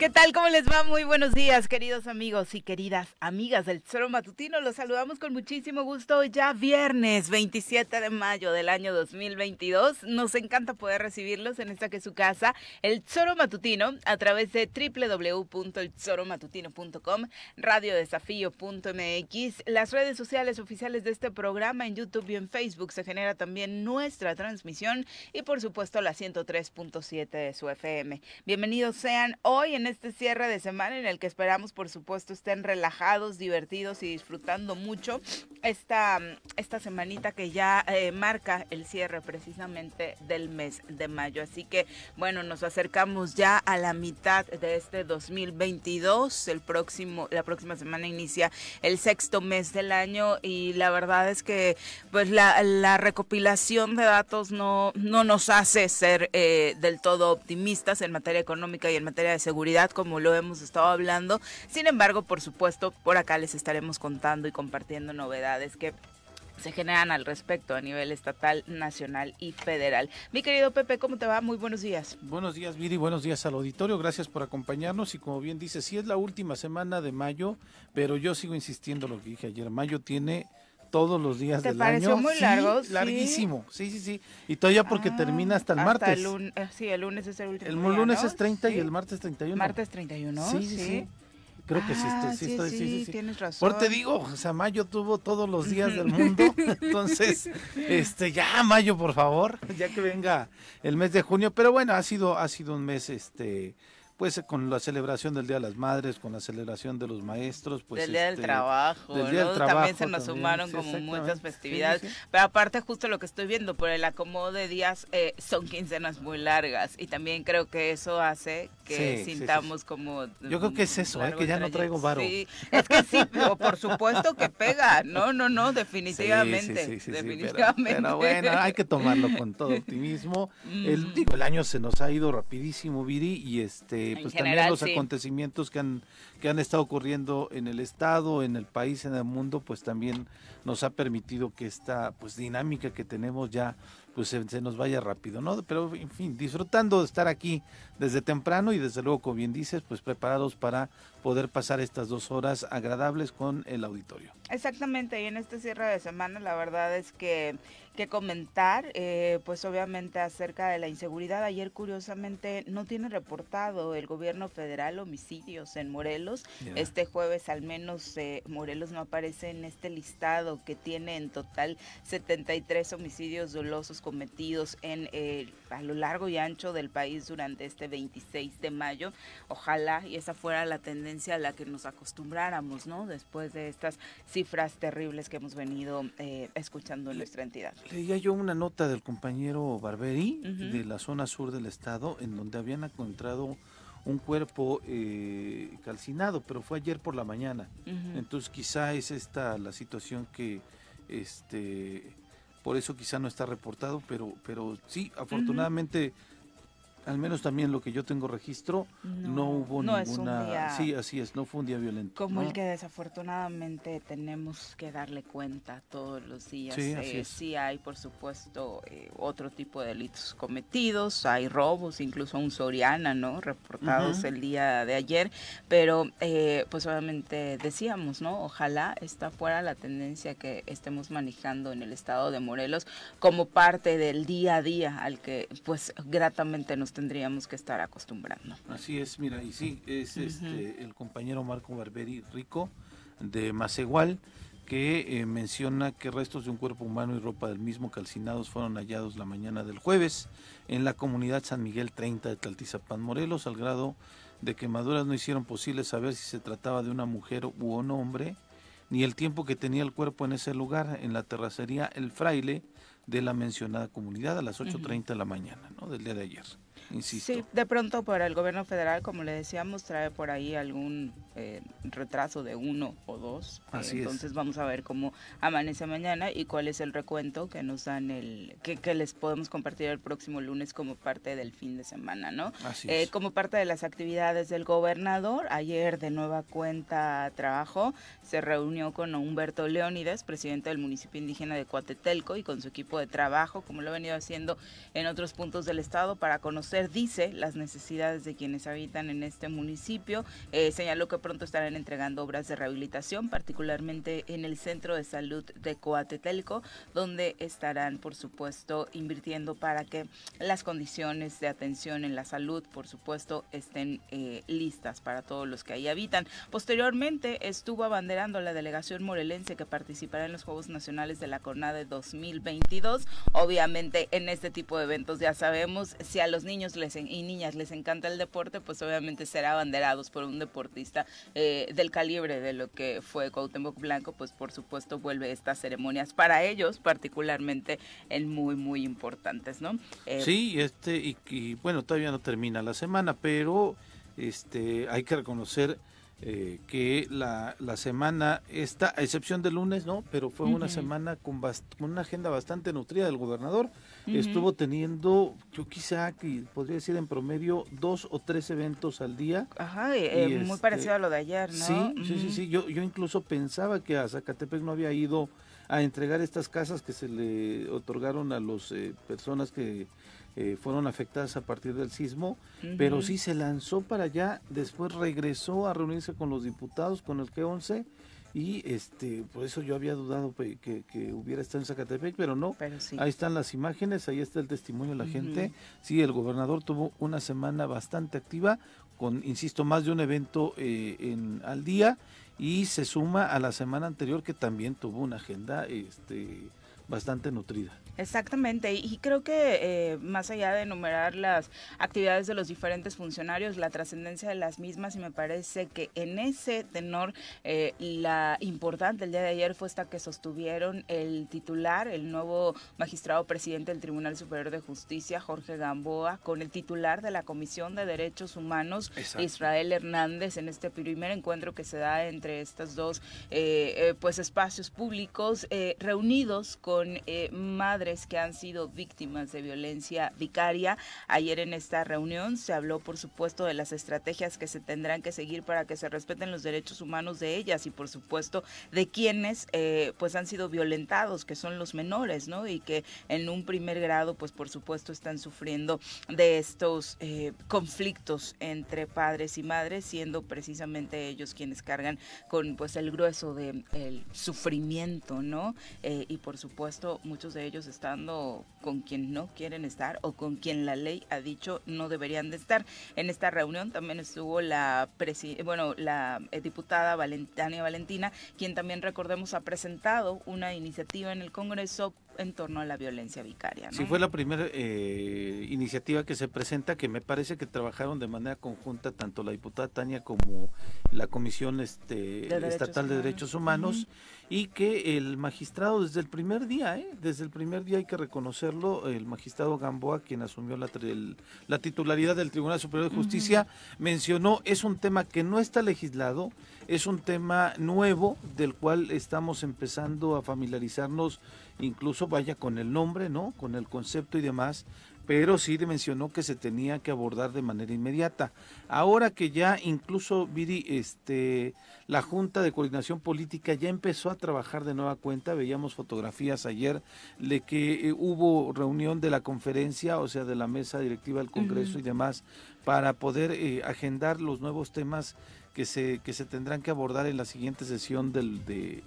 ¿Qué tal? ¿Cómo les va? Muy buenos días, queridos amigos y queridas amigas del Zoro Matutino. Los saludamos con muchísimo gusto ya viernes 27 de mayo del año 2022. Nos encanta poder recibirlos en esta que es su casa, el Zoro Matutino, a través de www.elzoromatutino.com, radiodesafío.mx, las redes sociales oficiales de este programa en YouTube y en Facebook. Se genera también nuestra transmisión y por supuesto la 103.7 de su FM. Bienvenidos sean hoy en este cierre de semana en el que esperamos, por supuesto, estén relajados, divertidos y disfrutando mucho esta, esta semanita que ya eh, marca el cierre precisamente del mes de mayo. Así que, bueno, nos acercamos ya a la mitad de este 2022. El próximo, la próxima semana inicia el sexto mes del año y la verdad es que, pues, la, la recopilación de datos no, no nos hace ser eh, del todo optimistas en materia económica y en materia de seguridad como lo hemos estado hablando. Sin embargo, por supuesto, por acá les estaremos contando y compartiendo novedades que se generan al respecto a nivel estatal, nacional y federal. Mi querido Pepe, ¿cómo te va? Muy buenos días. Buenos días, Viri, buenos días al auditorio, gracias por acompañarnos y como bien dice, sí es la última semana de mayo, pero yo sigo insistiendo lo que dije ayer, mayo tiene todos los días del pareció año. muy largo? Sí, larguísimo. Sí, sí, sí. Y todavía porque Ah, termina hasta el hasta martes. el lun- eh, sí, el lunes es el último. El día, lunes ¿no? es 30 y el martes 31. Martes 31. Sí, sí, sí. Creo que sí, Ah, sí, sí, estoy, sí, sí. tienes razón. Por te digo, o sea, mayo tuvo todos los días del mundo. Entonces, este, ya mayo, por favor, ya que venga el mes de junio. Pero bueno, ha sido, ha sido un mes, este, pues con la celebración del Día de las Madres, con la celebración de los maestros, pues. del día del este, trabajo, del Día ¿no? del trabajo también se nos también, sumaron sí, como muchas festividades, sí, sí. pero aparte justo lo que estoy viendo por el acomodo de días eh, son quincenas muy largas y también creo que eso hace que Sí, sí, sí, sintamos como Yo creo que es eso, ¿eh? que ya no traigo varo. Sí, es que sí, pero por supuesto que pega, no, no, no, definitivamente, Sí, sí, sí, sí, sí, pero- definitivamente. Pero, bueno, hay que tomarlo con todo optimismo. El, Ujú. digo, el año se nos ha ido rapidísimo, Viri, y este, pues general, también los acontecimientos que han, que han estado ocurriendo en el estado, en el país, en el mundo, pues también nos ha permitido que esta pues dinámica que tenemos ya pues se, nos vaya rápido, ¿no? Pero en fin, disfrutando de estar aquí desde temprano y desde luego, como bien dices, pues preparados para poder pasar estas dos horas agradables con el auditorio. Exactamente, y en este cierre de semana la verdad es que, que comentar, eh, pues obviamente acerca de la inseguridad. Ayer curiosamente no tiene reportado el gobierno federal homicidios en Morelos. Este jueves al menos eh, Morelos no aparece en este listado que tiene en total 73 homicidios dolosos cometidos en eh, a lo largo y ancho del país durante este 26 de mayo. Ojalá y esa fuera la tendencia a la que nos acostumbráramos, ¿no? Después de estas cifras terribles que hemos venido eh, escuchando en nuestra entidad. Leía yo una nota del compañero Barberi de la zona sur del estado en donde habían encontrado un cuerpo eh, calcinado, pero fue ayer por la mañana. Entonces quizá es esta la situación que este por eso quizá no está reportado, pero pero sí, afortunadamente al menos también lo que yo tengo registro, no, hubo no es un ninguna día Sí, así es, no fue un día violento. como ¿no? el que desafortunadamente tenemos que darle cuenta todos los días. Sí, Eh, sí hay, por supuesto, eh, otro tipo de delitos cometidos, hay robos, incluso un Soriana, ¿no? Reportados el día de ayer, pero eh, pues obviamente decíamos, ¿no? Ojalá esta fuera la tendencia que estemos manejando en el estado de Morelos como parte del día a día al que pues gratamente nos tendríamos que estar acostumbrando. Así es, mira, y sí, es este el compañero Marco Barberi Rico de Macegual que eh, menciona que restos de un cuerpo humano y ropa del mismo calcinados fueron hallados la mañana del jueves en la comunidad San Miguel 30 de Tlaltizapán, Morelos, al grado de quemaduras no hicieron posible saber si se trataba de una mujer u un hombre, ni el tiempo que tenía el cuerpo en ese lugar, en la terracería El Fraile de la mencionada comunidad a las 8.30 de la mañana, ¿no? Del día de ayer, insisto. Sí, de pronto para el gobierno federal, como le decíamos, trae por ahí algún eh, retraso de uno o dos. Así entonces vamos a ver cómo amanece mañana y cuál es el recuento que nos dan el que, que les podemos compartir el próximo lunes como parte del fin de semana, ¿no? Así Eh, es. como parte de las actividades del gobernador, ayer de nueva cuenta trabajó, se reunió con Humberto Leónides, presidente del municipio indígena de Coatetelco, y con su equipo de trabajo, como lo ha venido haciendo en otros puntos del estado, para conocer, dice, las necesidades de quienes habitan en este municipio. Eh, señaló que pronto estarán entregando obras de rehabilitación, particularmente en el Centro de Salud de Coatetelco, donde estarán, por supuesto, invirtiendo para que las condiciones de atención en la salud, por supuesto, estén eh, listas para todos los que ahí habitan. Posteriormente estuvo abanderando la delegación morelense que participará en los Juegos Nacionales de la CONADE 2022. Obviamente en este tipo de eventos ya sabemos, si a los niños y niñas les encanta el deporte, pues obviamente será abanderados por un deportista eh, del calibre de lo que fue Cuauhtémoc Blanco, pues por supuesto vuelve estas ceremonias para ellos particularmente en muy muy importantes, ¿no? Eh, Sí, este y, y, bueno, todavía no termina la semana, pero este hay que reconocer eh, que la, la semana esta, a excepción del lunes, ¿no? Pero fue una semana con, con una agenda bastante nutrida del gobernador. Estuvo teniendo, yo quizá que podría decir en promedio dos o tres eventos al día. Ajá, eh, Y muy este, parecido a lo de ayer, ¿no? Sí, sí, sí, sí. Yo, yo incluso pensaba que a Zacatepec no había ido a entregar estas casas que se le otorgaron a las personas que eh, fueron afectadas a partir del sismo, pero sí se lanzó para allá, después regresó a reunirse con los diputados, con el G11, y este, por eso yo había dudado que, que hubiera estado en Zacatepec, pero no. Pero sí. Ahí están las imágenes, ahí está el testimonio de la gente. Sí, el gobernador tuvo una semana bastante activa, con, insisto, más de un evento eh, en, al día y se suma a la semana anterior que también tuvo una agenda este, bastante nutrida. Exactamente, y creo que eh, más allá de enumerar las actividades de los diferentes funcionarios, la trascendencia de las mismas, y me parece que en ese tenor eh, la importante el día de ayer fue esta que sostuvieron el titular, el nuevo magistrado presidente del Tribunal Superior de Justicia, Jorge Gamboa, con el titular de la Comisión de Derechos Humanos, Exacto. Israel Hernández, en este primer encuentro que se da entre estos dos eh, eh, pues espacios públicos eh, reunidos con eh, que han sido víctimas de violencia vicaria. Ayer en esta reunión se habló, por supuesto, de las estrategias que se tendrán que seguir para que se respeten los derechos humanos de ellas y, por supuesto, de quienes eh, pues han sido violentados, que son los menores, ¿no? Y que en un primer grado, pues por supuesto, están sufriendo de estos eh, conflictos entre padres y madres, siendo precisamente ellos quienes cargan con pues el grueso del sufrimiento, ¿no? Eh, y por supuesto, muchos de ellos con quien no quieren estar o con quien la ley ha dicho no deberían de estar. En esta reunión también estuvo la bueno, la eh, diputada Valentania Valentina, quien también recordemos ha presentado una iniciativa en el Congreso en torno a la violencia vicaria. ¿no? Sí, fue la primera eh, iniciativa que se presenta, que me parece que trabajaron de manera conjunta tanto la diputada Tania como la Comisión este, Estatal de Humanos. Derechos Humanos, y que el magistrado desde el primer día, ¿eh? desde el primer día hay que reconocerlo, el magistrado Gamboa, quien asumió la, el- la titularidad del Tribunal Superior de Justicia, mencionó, es un tema que no está legislado, es un tema nuevo del cual estamos empezando a familiarizarnos, incluso vaya con el nombre, ¿no? Con el concepto y demás, pero sí mencionó que se tenía que abordar de manera inmediata. Ahora que ya incluso Viri, este, la Junta de Coordinación Política ya empezó a trabajar de nueva cuenta, veíamos fotografías ayer de que eh, hubo reunión de la conferencia, o sea, de la mesa directiva del Congreso y demás, para poder eh, agendar los nuevos temas que se, que se tendrán que abordar en la siguiente sesión del, de-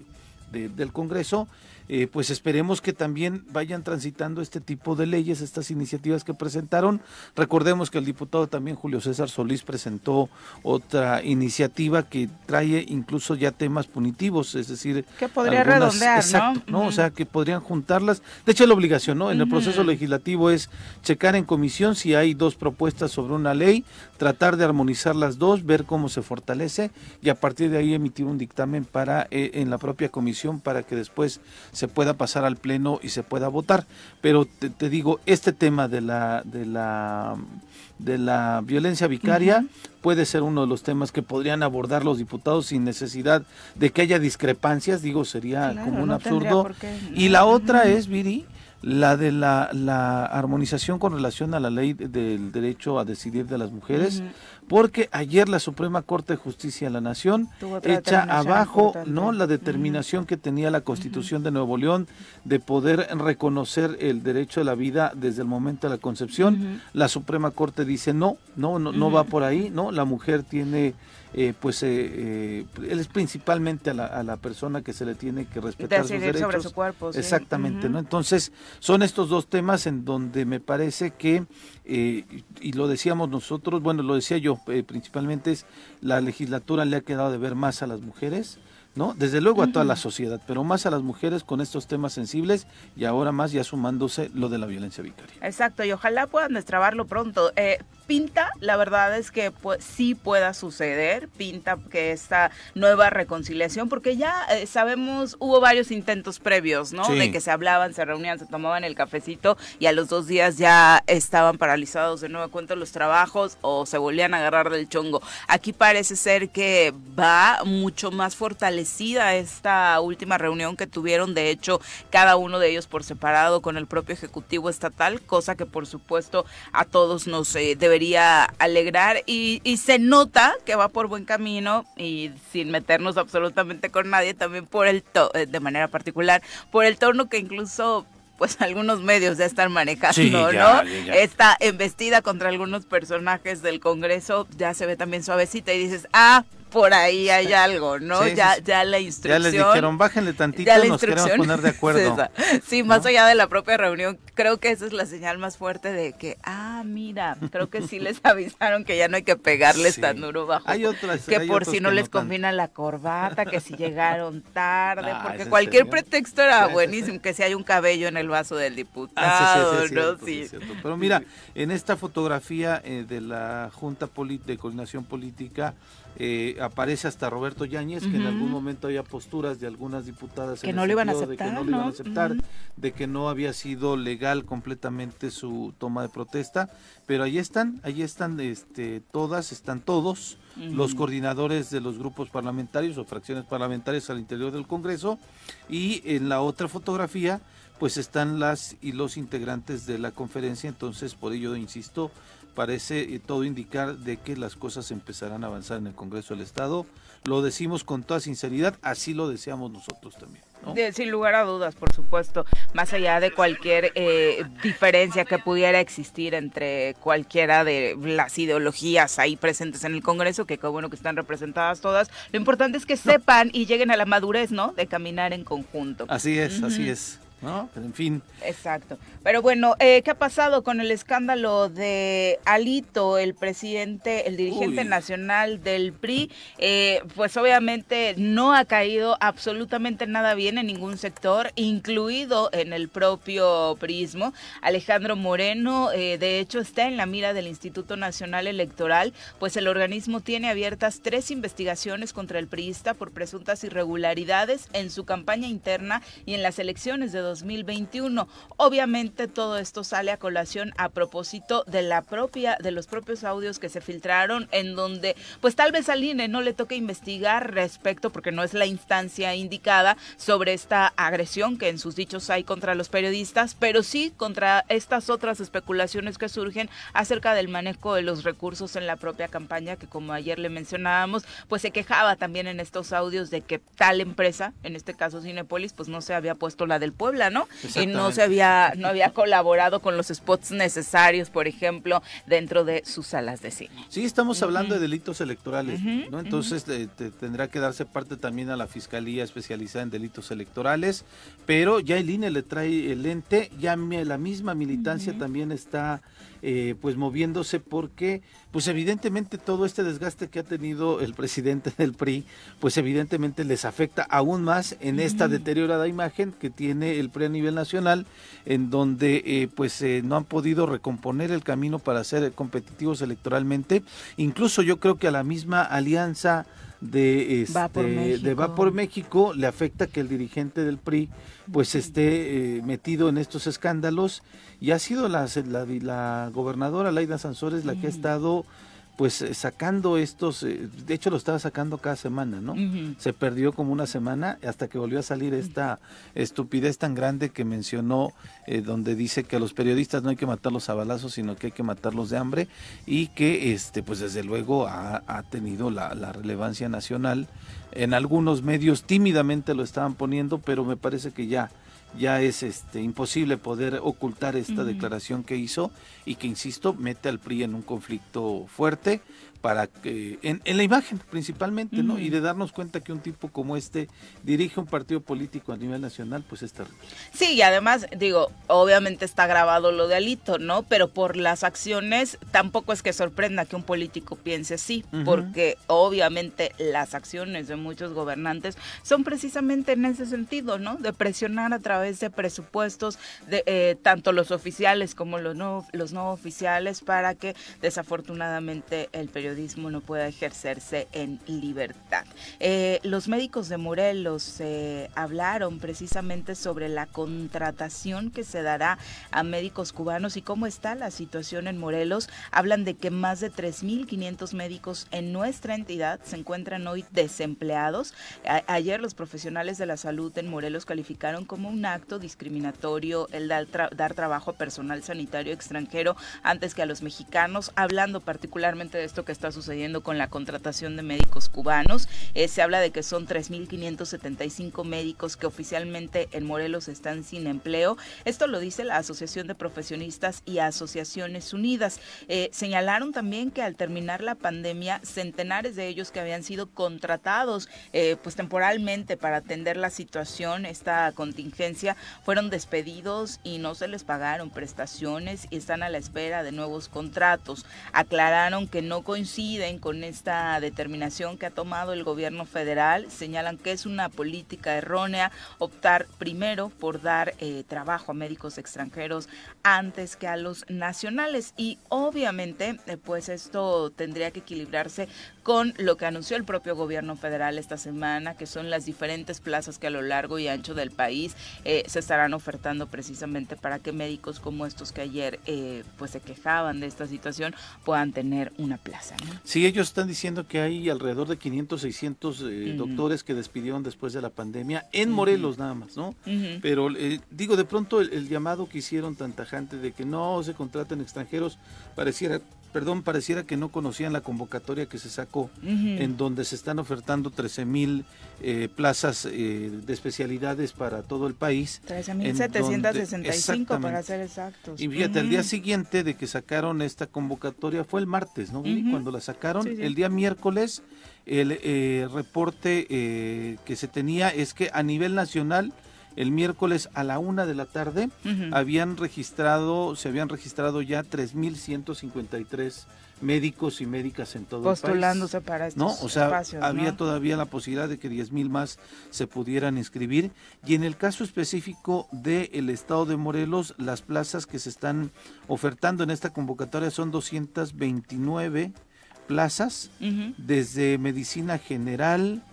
de- del Congreso, eh, pues esperemos que también vayan transitando este tipo de leyes, estas iniciativas que presentaron. Recordemos que el diputado también Julio César Solís presentó otra iniciativa que trae incluso ya temas punitivos, es decir, Que podría algunas- redondear, exacto, ¿no? O sea, que podrían juntarlas. De hecho, la obligación, ¿no? En el proceso legislativo es checar en comisión si hay dos propuestas sobre una ley, tratar de armonizar las dos, ver cómo se fortalece y a partir de ahí emitir un dictamen para eh, en la propia comisión para que después se pueda pasar al pleno y se pueda votar. Pero te, digo, este tema de la de la de la violencia vicaria puede ser uno de los temas que podrían abordar los diputados sin necesidad de que haya discrepancias, digo, sería como un absurdo. Y la otra es, Viri, la de la, la, armonización con relación a la ley del derecho a decidir de las mujeres, porque ayer la Suprema Corte de Justicia de la Nación echa abajo no la determinación que tenía la Constitución de Nuevo León de poder reconocer el derecho a la vida desde el momento de la concepción. La Suprema Corte dice no, no, no, no va por ahí, no, la mujer tiene eh, pues eh, eh, él es principalmente a la, a la, persona que se le tiene que respetar sus derechos. sobre su cuerpo. Exactamente, ¿no? Entonces, son estos dos temas en donde me parece que, y lo decíamos nosotros, bueno, lo decía yo, principalmente es la legislatura le ha quedado de ver más a las mujeres, ¿no? Desde luego a toda la sociedad, pero más a las mujeres con estos temas sensibles y ahora más ya sumándose lo de la violencia vicaria. Exacto, y ojalá puedan destrabarlo pronto. Pinta, la verdad es que pues, sí pueda suceder, pinta que esta nueva reconciliación, porque ya eh, sabemos, hubo varios intentos previos, ¿no? De que se hablaban, se reunían, se tomaban el cafecito y a los dos días ya estaban paralizados de nuevo cuenta los trabajos o se volvían a agarrar del chongo. Aquí parece ser que va mucho más fortalecido esta última reunión que tuvieron, de hecho, cada uno de ellos por separado con el propio Ejecutivo Estatal, cosa que por supuesto a todos nos eh, debería alegrar y, se nota que va por buen camino y sin meternos absolutamente con nadie, también por el, eh, de manera particular, por el tono que incluso pues algunos medios ya están manejando, ¿no? Esta embestida contra algunos personajes del Congreso ya se ve también suavecita y dices, ah, por ahí hay algo, ¿no? ya, ya la instrucción. Ya les dijeron, bájenle tantito, nos queremos poner de acuerdo. sí, más allá de la propia reunión, creo que esa es la señal más fuerte de que, ah, mira, creo que sí les avisaron que ya no hay que pegarles tan duro bajo. Hay otras. Que por si no les combina la corbata, que si llegaron tarde, ah, porque cualquier pretexto era buenísimo, que si hay un cabello en el vaso del diputado, ah, ¿no? Sí. Pero mira, en esta fotografía eh, de la Junta de Coordinación Política, eh, aparece hasta Roberto Yáñez, que en algún momento había posturas de algunas diputadas que no le iban a aceptar, de que no, le iban a aceptar, de que no había sido legal completamente su toma de protesta, pero ahí están, ahí están este, todas, están todos los coordinadores de los grupos parlamentarios o fracciones parlamentarias al interior del Congreso y en la otra fotografía pues están las y los integrantes de la conferencia, entonces por ello insisto, parece eh, todo indicar de que las cosas empezarán a avanzar en el Congreso del Estado. Lo decimos con toda sinceridad, así lo deseamos nosotros también. sin lugar a dudas, por supuesto, más allá de cualquier eh, diferencia que pudiera existir entre cualquiera de las ideologías ahí presentes en el Congreso, que qué bueno que están representadas todas, lo importante es que sepan y lleguen a la madurez, ¿no? De caminar en conjunto. Así es, así es. ¿No? en fin. Exacto. Pero bueno, eh, ¿qué ha pasado con el escándalo de Alito, el presidente, el dirigente nacional del PRI? Eh, pues obviamente no ha caído absolutamente nada bien en ningún sector, incluido en el propio prismo. Alejandro Moreno, eh, de hecho, está en la mira del Instituto Nacional Electoral, pues el organismo tiene abiertas tres investigaciones contra el priista por presuntas irregularidades en su campaña interna y en las elecciones de 2021. Obviamente todo esto sale a colación a propósito de la propia de los propios audios que se filtraron en donde pues tal vez al INE no le toque investigar respecto porque no es la instancia indicada sobre esta agresión que en sus dichos hay contra los periodistas, pero sí contra estas otras especulaciones que surgen acerca del manejo de los recursos en la propia campaña que como ayer le mencionábamos, pues se quejaba también en estos audios de que tal empresa, en este caso Cinepolis, pues no se había puesto la del Puebla ¿no? Y no se había, no había colaborado con los spots necesarios, por ejemplo, dentro de sus salas de cine. Sí, estamos hablando de delitos electorales, ¿no? Entonces tendrá que darse parte también a la Fiscalía especializada en delitos electorales, pero ya el INE le trae el ente, ya la misma militancia también está eh, pues moviéndose porque pues evidentemente todo este desgaste que ha tenido el presidente del PRI pues evidentemente les afecta aún más en esta deteriorada imagen que tiene el PRI a nivel nacional en donde eh, pues eh, no han podido recomponer el camino para ser competitivos electoralmente. Incluso yo creo que a la misma alianza de este, Va por México. de Va por México. Le afecta que el dirigente del PRI pues esté eh, metido en estos escándalos. Y ha sido la, la, la gobernadora Laida Sansores la que ha estado pues eh, sacando estos, eh, de hecho lo estaba sacando cada semana, ¿no? Se perdió como una semana hasta que volvió a salir esta estupidez tan grande que mencionó, eh, donde dice que a los periodistas no hay que matarlos a balazos, sino que hay que matarlos de hambre y que, este, pues desde luego ha, ha tenido la, la relevancia nacional. En algunos medios tímidamente lo estaban poniendo, pero me parece que ya ya es este imposible poder ocultar esta declaración que hizo y que insisto mete al PRI en un conflicto fuerte para que en, la imagen principalmente, ¿no? Y de darnos cuenta que un tipo como este dirige un partido político a nivel nacional, pues es terrible. Sí, y además, digo, obviamente está grabado lo de Alito, ¿no? Pero por las acciones tampoco es que sorprenda que un político piense así, porque obviamente las acciones de muchos gobernantes son precisamente en ese sentido, ¿no? De presionar a través de presupuestos, de eh, tanto los oficiales como los no, los no oficiales, para que desafortunadamente el periodismo no pueda ejercerse en libertad. Eh, los médicos de Morelos eh, hablaron precisamente sobre la contratación que se dará a médicos cubanos y cómo está la situación en Morelos. Hablan de que más de 3.500 médicos en nuestra entidad se encuentran hoy desempleados. ayer los profesionales de la salud en Morelos calificaron como un acto discriminatorio el dar, dar trabajo a personal sanitario extranjero antes que a los mexicanos, hablando particularmente de esto que está está sucediendo con la contratación de médicos cubanos. Eh, se habla de que son 3.575 médicos que oficialmente en Morelos están sin empleo. Esto lo dice la Asociación de Profesionistas y Asociaciones Unidas. Eh, señalaron también que al terminar la pandemia, centenares de ellos que habían sido contratados eh, pues temporalmente para atender la situación, esta contingencia, fueron despedidos y no se les pagaron prestaciones y están a la espera de nuevos contratos. Aclararon que no coinciden coinciden con esta determinación que ha tomado el gobierno federal. Señalan que es una política errónea optar primero por dar eh, trabajo a médicos extranjeros antes que a los nacionales. Y obviamente, eh, pues esto tendría que equilibrarse con lo que anunció el propio gobierno federal esta semana, que son las diferentes plazas que a lo largo y ancho del país eh, se estarán ofertando precisamente para que médicos como estos que ayer pues se quejaban de esta situación puedan tener una plaza. Sí, ellos están diciendo que hay alrededor de 500, 600 eh, doctores que despidieron después de la pandemia, en Morelos nada más, ¿no? Pero eh, digo, de pronto el, llamado que hicieron tan tajante de que no se contraten extranjeros, pareciera perdón, pareciera que no conocían la convocatoria que se sacó, en donde se están ofertando 13 mil eh, plazas de especialidades para todo el país. 13.765 para ser exactos. Y fíjate, el día siguiente de que sacaron esta convocatoria fue el martes, ¿no? Cuando la sacaron, el día miércoles, el eh, reporte eh, que se tenía es que a nivel nacional, el miércoles a la una de la tarde, habían registrado, se habían registrado ya 3.153 médicos y médicas en todo el país. Postulándose para estos ¿no? O sea, había todavía la posibilidad de que 10.000 más se pudieran inscribir. Y en el caso específico del estado de Morelos, las plazas que se están ofertando en esta convocatoria son 229 plazas, desde medicina general,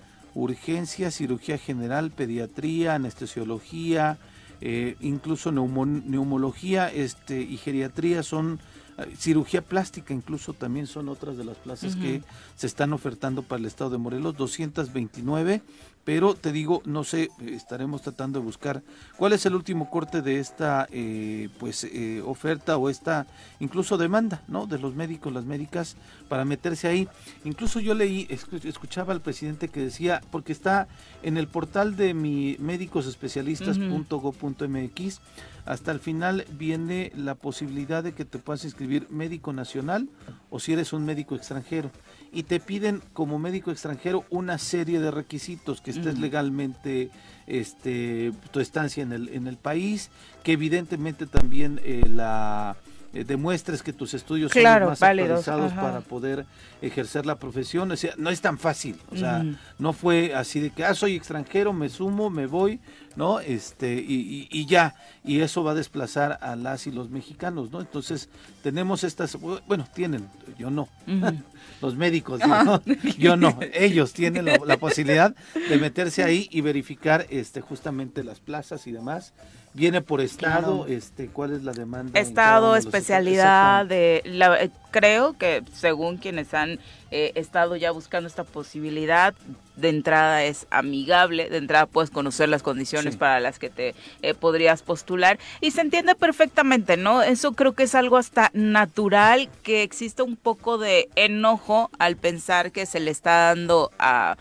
urgencia, cirugía general, pediatría, anestesiología, eh, incluso neumología este, y geriatría son cirugía plástica incluso también son otras de las plazas que se están ofertando para el estado de Morelos, 229, pero te digo, no sé, estaremos tratando de buscar cuál es el último corte de esta eh, pues eh, oferta o esta incluso demanda, ¿no? De los médicos, las médicas para meterse ahí. Incluso yo leí, escuchaba al presidente que decía, porque está en el portal de mi médicosespecialistas.go.mx, hasta el final viene la posibilidad de que te puedas inscribir médico nacional o si eres un médico extranjero. Y te piden como médico extranjero una serie de requisitos, que estés legalmente este, tu estancia en el, en el país, que evidentemente también eh, la eh, demuestres que tus estudios son más actualizados para poder ejercer la profesión. O sea, no es tan fácil. O sea, no fue así de que, ah, soy extranjero, me sumo, me voy. ¿no? Este, y, y, ya, y eso va a desplazar a las y los mexicanos, ¿no? Entonces, tenemos estas, bueno, tienen, yo no, los médicos, yo no, yo no, ellos tienen la, posibilidad de meterse ahí y verificar este justamente las plazas y demás. Viene por estado, este, ¿cuál es la demanda? Estado, especialidad, de, la, eh, creo que según quienes han eh, estado ya buscando esta posibilidad, de entrada es amigable, de entrada puedes conocer las condiciones para las que te eh, podrías postular y se entiende perfectamente, ¿no? Eso creo que es algo hasta natural que existe un poco de enojo al pensar que se le está dando a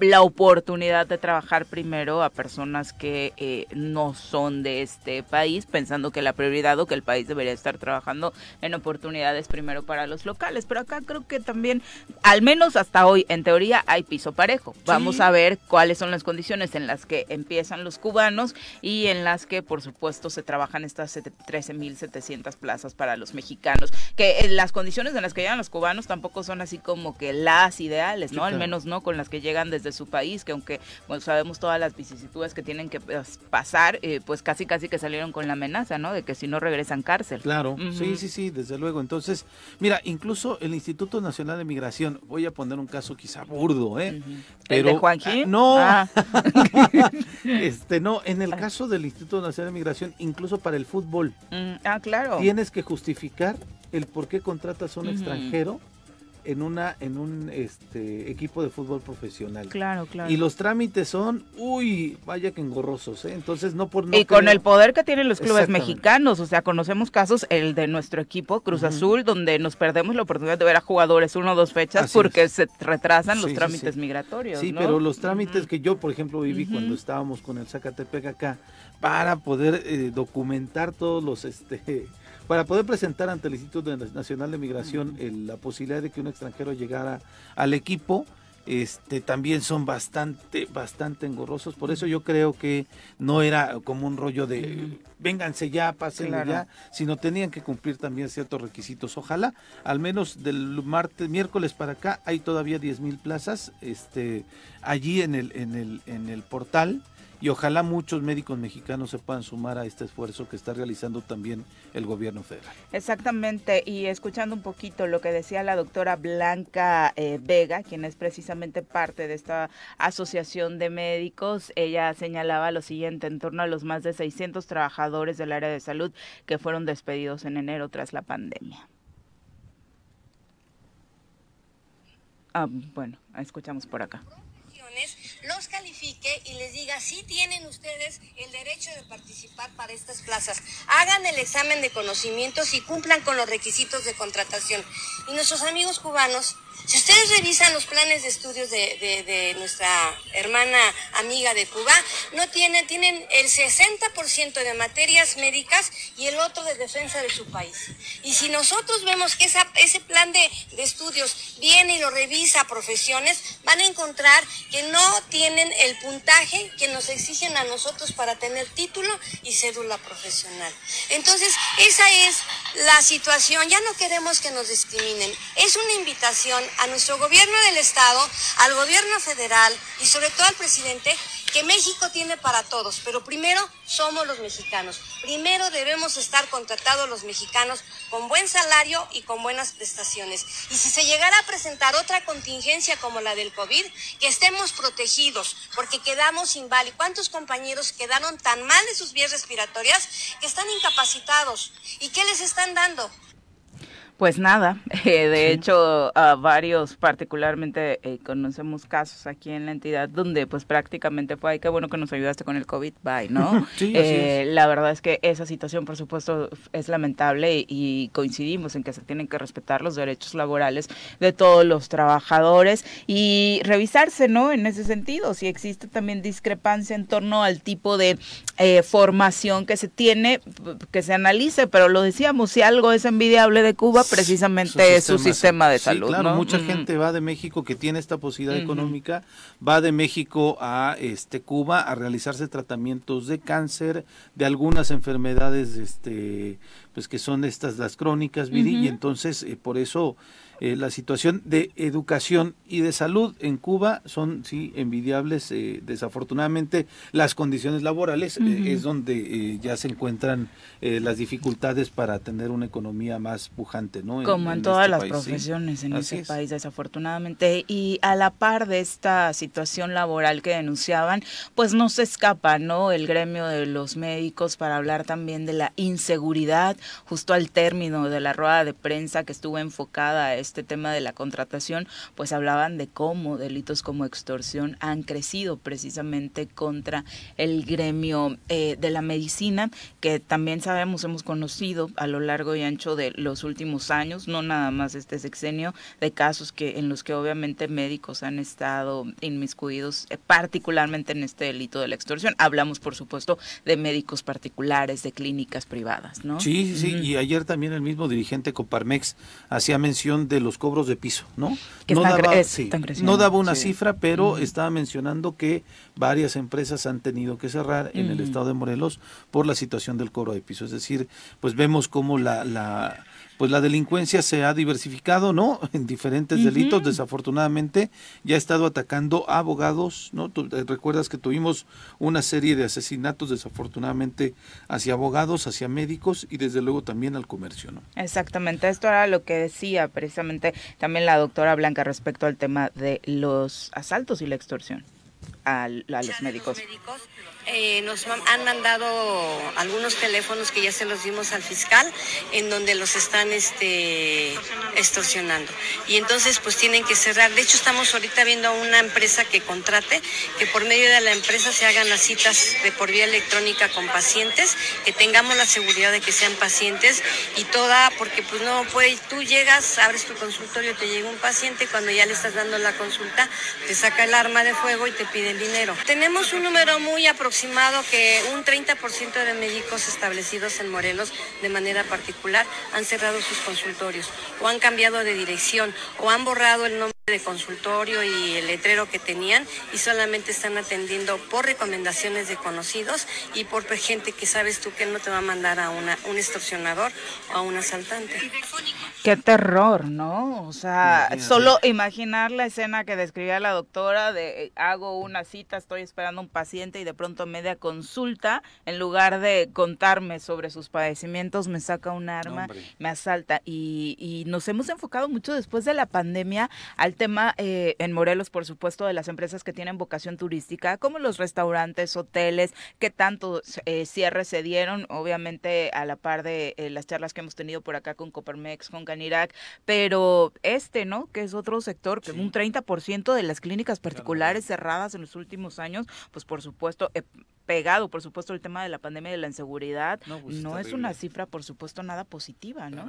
la oportunidad de trabajar primero a personas que eh, no son de este país, pensando que la prioridad o que el país debería estar trabajando en oportunidades primero para los locales. Pero acá creo que también, al menos hasta hoy, en teoría hay piso parejo. Vamos a ver cuáles son las condiciones en las que empiezan los cubanos y en las que, por supuesto, se trabajan estas 13.700 plazas para los mexicanos. Que eh, las condiciones en las que llegan los cubanos tampoco son así como que las ideales, ¿no? Al menos no con las que llegan desde su país, que aunque bueno, sabemos todas las vicisitudes que tienen que pues, pasar, eh, pues casi casi que salieron con la amenaza, ¿no? De que si no regresan cárcel. Claro, sí, sí, sí, desde luego. Entonces, mira, incluso el Instituto Nacional de Migración, voy a poner un caso quizá burdo, ¿eh? Pero, ¿El de Juanquín? Ah, no, ah. este, no, en el caso del Instituto Nacional de Migración, incluso para el fútbol. Mm, ah, claro. Tienes que justificar el por qué contratas a un extranjero en una en un este equipo de fútbol profesional. Claro, claro. Y los trámites son, uy, vaya que engorrosos, ¿eh? Entonces no por no Y con el poder que tienen los clubes mexicanos, o sea, conocemos casos el de nuestro equipo Cruz Azul donde nos perdemos la oportunidad de ver a jugadores uno o dos fechas porque se retrasan los trámites migratorios, Sí, pero los trámites que yo, por ejemplo, viví cuando estábamos con el Zacatepec acá para poder eh, documentar todos los este para poder presentar ante el Instituto Nacional de Migración la posibilidad de que un extranjero llegara al equipo, este también son bastante bastante engorrosos. Por eso yo creo que no era como un rollo de vénganse ya pásenlo ya sino tenían que cumplir también ciertos requisitos. Ojalá al menos del martes miércoles para acá hay todavía 10 mil plazas este allí en el en el en el portal y ojalá muchos médicos mexicanos se puedan sumar a este esfuerzo que está realizando también el gobierno federal. Exactamente, y escuchando un poquito lo que decía la doctora Blanca eh, Vega, quien es precisamente parte de esta asociación de médicos, ella señalaba lo siguiente en torno a los más de 600 trabajadores del área de salud que fueron despedidos en enero tras la pandemia. Ah, bueno, escuchamos por acá los califique y les diga si tienen ustedes el derecho de participar para estas plazas. Hagan el examen de conocimientos y cumplan con los requisitos de contratación. Y nuestros amigos cubanos si ustedes revisan los planes de estudios de, nuestra hermana amiga de Cuba, no tienen, tienen el 60% de materias médicas y el otro de defensa de su país. Y si nosotros vemos que ese plan de, de estudios viene y lo revisa a profesiones, van a encontrar que no tienen el puntaje que nos exigen a nosotros para tener título y cédula profesional. Entonces, esa es la situación. Ya no queremos que nos discriminen. Es una invitación a nuestro gobierno del Estado, al gobierno federal y sobre todo al presidente que México tiene para todos, pero primero somos los mexicanos. Primero debemos estar contratados los mexicanos con buen salario y con buenas prestaciones. Y si se llegara a presentar otra contingencia como la del COVID, que estemos protegidos, porque quedamos inválidos. ¿Cuántos compañeros quedaron tan mal de sus vías respiratorias que están incapacitados? ¿Y qué les están dando? Pues nada, eh, de hecho a varios particularmente eh, conocemos casos aquí en la entidad donde pues prácticamente fue, ay, qué bueno que nos ayudaste con el COVID, bye, ¿no? sí, eh, La verdad es que esa situación por supuesto es lamentable y coincidimos en que se tienen que respetar los derechos laborales de todos los trabajadores y revisarse, ¿no? En ese sentido, si existe también discrepancia en torno al tipo de formación que se tiene, que se analice, pero lo decíamos, si algo es envidiable de Cuba, precisamente su sistema, de salud. claro, mucha gente va de México que tiene esta posibilidad económica, va de México a este Cuba a realizarse tratamientos de cáncer, de algunas enfermedades este pues que son estas las crónicas, Viri, y entonces eh, por eso Eh, la situación de educación y de salud en Cuba son, sí, envidiables. Eh, desafortunadamente, las condiciones laborales eh, es donde ya se encuentran las dificultades para tener una economía más pujante, ¿no? Como en, todas este las profesiones en ese país, desafortunadamente. Y a la par de esta situación laboral que denunciaban, pues no se escapa, ¿no? El gremio de los médicos para hablar también de la inseguridad, justo al término de la rueda de prensa que estuvo enfocada a este tema de la contratación, pues hablaban de cómo delitos como extorsión han crecido precisamente contra el gremio eh, de la medicina, que también sabemos, hemos conocido a lo largo y ancho de los últimos años, no nada más este sexenio, de casos que en los que obviamente médicos han estado inmiscuidos, eh, particularmente en este delito de la extorsión. Hablamos, por supuesto, de médicos particulares, de clínicas privadas, ¿no? Sí, sí, y ayer también el mismo dirigente Coparmex hacía mención de los cobros de piso, ¿no? no, daba, no daba una cifra, pero estaba mencionando que varias empresas han tenido que cerrar en el estado de Morelos por la situación del cobro de piso. Es decir, pues vemos cómo la, la pues la delincuencia se ha diversificado, ¿no? En diferentes delitos, desafortunadamente, ya ha estado atacando a abogados, ¿no? Tú eh, recuerdas que tuvimos una serie de asesinatos, desafortunadamente, hacia abogados, hacia médicos y desde luego también al comercio, ¿no? Exactamente, esto era lo que decía precisamente también la doctora Blanca respecto al tema de los asaltos y la extorsión a, los médicos. Eh, nos han mandado algunos teléfonos que ya se los dimos al fiscal, en donde los están este, extorsionando. Y entonces pues tienen que cerrar. De hecho estamos ahorita viendo una empresa que contrate, que por medio de la empresa se hagan las citas de por vía electrónica con pacientes, que tengamos la seguridad de que sean pacientes y toda, porque pues no puede, tú llegas, abres tu consultorio, te llega un paciente, cuando ya le estás dando la consulta, te saca el arma de fuego y te pide dinero. Tenemos un número muy aproximado que un 30% de médicos establecidos en Morelos de manera particular han cerrado sus consultorios o han cambiado de dirección o han borrado el nombre de consultorio y el letrero que tenían y solamente están atendiendo por recomendaciones de conocidos y por gente que sabes tú que no te va a mandar a una, un extorsionador o a un asaltante. Qué terror, ¿no? O sea, solo imaginar la escena que describía la doctora de eh, hago una cita, estoy esperando un paciente y de pronto media consulta, en lugar de contarme sobre sus padecimientos, me saca un arma, me asalta. Y, y, nos hemos enfocado mucho después de la pandemia al tema eh, en Morelos, por supuesto, de las empresas que tienen vocación turística, como los restaurantes, hoteles, que tanto eh, cierres se dieron, obviamente a la par de las charlas que hemos tenido por acá con Copermex, con Irak, pero este, ¿no? Que es otro sector, que un 30% de las clínicas particulares cerradas en los últimos años, pues por supuesto, eh, pegado, por supuesto, el tema de la pandemia y de la inseguridad, no, pues, es una cifra, por supuesto, nada positiva, ¿no?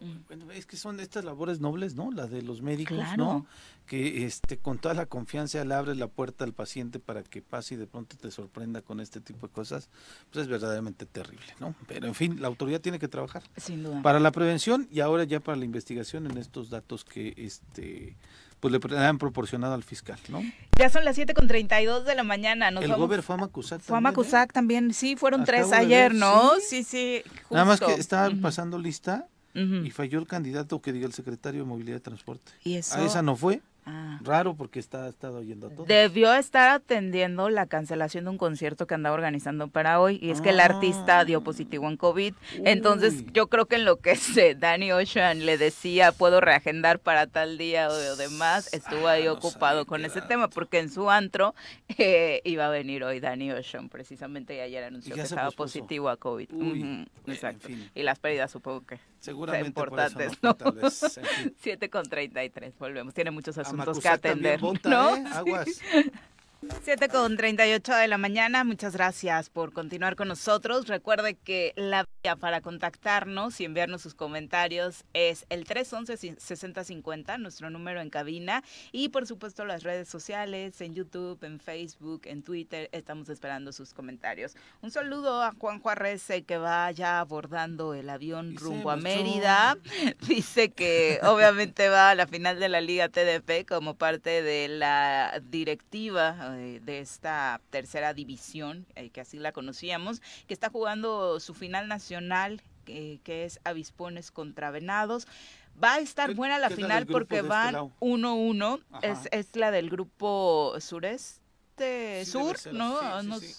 Mm. bueno, es que son estas labores nobles, ¿no? La de los médicos, ¿no? Que este, con toda la confianza le abres la puerta al paciente para que pase y de pronto te sorprenda con este tipo de cosas, pues es verdaderamente terrible, ¿no? Pero en fin, la autoridad tiene que trabajar. Sin duda. Para la prevención y ahora ya para la investigación en estos datos que este pues le han proporcionado al fiscal, ¿no? Ya son las 7.32 de la mañana. Nos el gober fue a Macusac Fue a Macusac también, sí, fueron tres ayer, ¿no? Sí, sí, Nada más que estaba pasando lista y falló el candidato que diga el secretario de Movilidad y Transporte. ¿Y eso? A esa no fue. Ah. Raro porque está estado oyendo todo. Debió estar atendiendo la cancelación de un concierto que andaba organizando para hoy y es que el artista dio positivo en COVID. Entonces yo creo que en lo que se Danny Ocean le decía puedo reagendar para tal día o, demás, estuvo ahí ah, ocupado con ese tema porque en su antro eh, iba a venir hoy Danny Ocean precisamente y ayer anunció que estaba positivo a COVID. exacto. Y las pérdidas supongo que Seguramente importantes, ¿no? 7 con 33, volvemos. Tiene muchos asuntos que atender. ¿no? ¿eh? Aguas. 7 con 38 de la mañana, muchas gracias por continuar con nosotros. Recuerde que la vía para contactarnos y enviarnos sus comentarios es el 311-6050, nuestro número en cabina, y por supuesto las redes sociales, en YouTube, en Facebook, en Twitter, estamos esperando sus comentarios. Un saludo a Juan Juárez que va ya abordando el avión rumbo a Mérida. Dice que obviamente va a la final de la Liga TDP como parte de la directiva de, esta tercera división, eh, que así la conocíamos, que está jugando su final nacional, que es Avispones contra Venados Va a estar buena la final porque este van 1-1. es, es la del grupo Sureste sur, ¿no?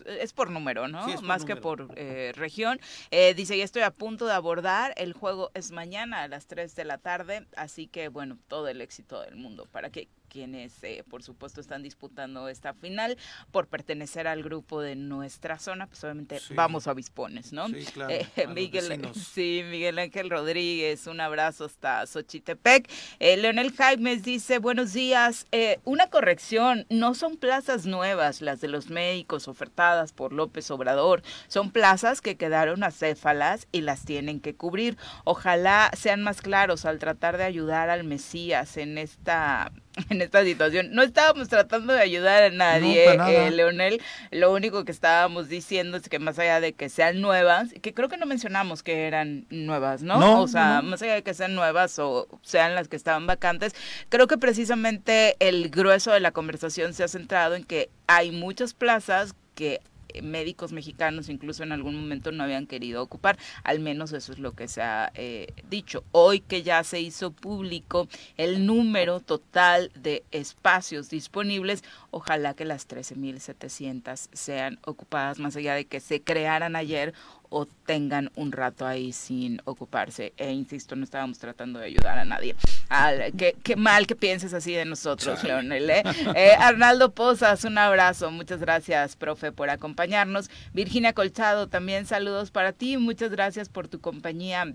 Es por número, ¿no? Más que por eh, región. Eh, dice, ya estoy a punto de abordar, el juego es mañana a las 3 de la tarde, así que bueno, todo el éxito del mundo para que quienes eh, por supuesto están disputando esta final por pertenecer al grupo de nuestra zona, pues obviamente vamos a Vispones, ¿no? Sí, claro, Miguel, sí, Miguel Ángel Rodríguez, un abrazo hasta Xochitepec. Leonel Jaimes dice, buenos días, una corrección, no son plazas nuevas las de los médicos ofertadas por López Obrador. Son plazas que quedaron acéfalas y las tienen que cubrir. Ojalá sean más claros al tratar de ayudar al Mesías en esta en esta situación. No estábamos tratando de ayudar a nadie, eh, Leonel. Lo único que estábamos diciendo es que más allá de que sean nuevas, que creo que no mencionamos que eran nuevas, ¿no? o sea, más allá de que sean nuevas o sean las que estaban vacantes, creo que precisamente el grueso de la conversación se ha centrado en que hay muchas plazas que médicos mexicanos incluso en algún momento no habían querido ocupar, al menos eso es lo que se ha eh, dicho. Hoy que ya se hizo público el número total de espacios disponibles, ojalá que las 13.700 sean ocupadas, más allá de que se crearan ayer o tengan un rato ahí sin ocuparse. E insisto, no estábamos tratando de ayudar a nadie. qué, mal que pienses así de nosotros, Leonel. ¿eh? Eh, Arnaldo Pozas, un abrazo. Muchas gracias, profe, por acompañarnos. Virginia Colchado, también saludos para ti. Muchas gracias por tu compañía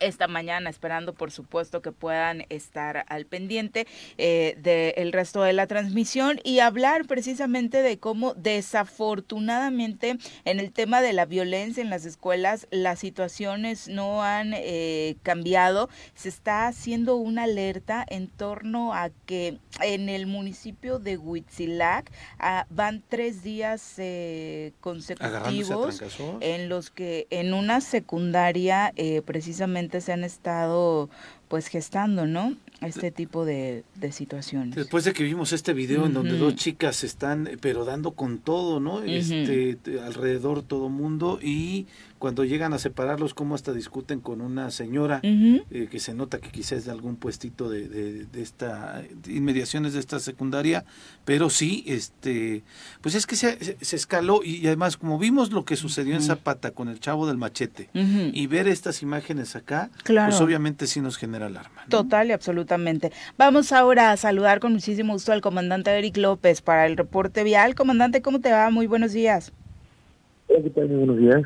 esta mañana, esperando por supuesto que puedan estar al pendiente eh, del resto de la transmisión y hablar precisamente de cómo desafortunadamente en el tema de la violencia en las escuelas las situaciones no han eh, cambiado. Se está haciendo una alerta en torno a que en el municipio de Huitzilac ah, van tres días eh, consecutivos en los que en una secundaria precisamente se han estado pues gestando, ¿no? Este tipo de, situaciones. Después de que vimos este video en donde dos chicas están, pero dando con todo, ¿no? Este, alrededor todo mundo y cuando llegan a separarlos, como hasta discuten con una señora eh, que se nota que quizás es de algún puestito de, de, esta inmediaciones de esta secundaria, pero sí, este, pues es que se, se escaló y, además como vimos lo que sucedió en Zapata con el chavo del machete y ver estas imágenes acá, pues obviamente sí nos genera alarma. Total y absolutamente. Vamos ahora a saludar con muchísimo gusto al comandante Eric López para el reporte vial. Comandante, ¿cómo te va? Muy buenos días. ¿qué tal? Muy buenos días.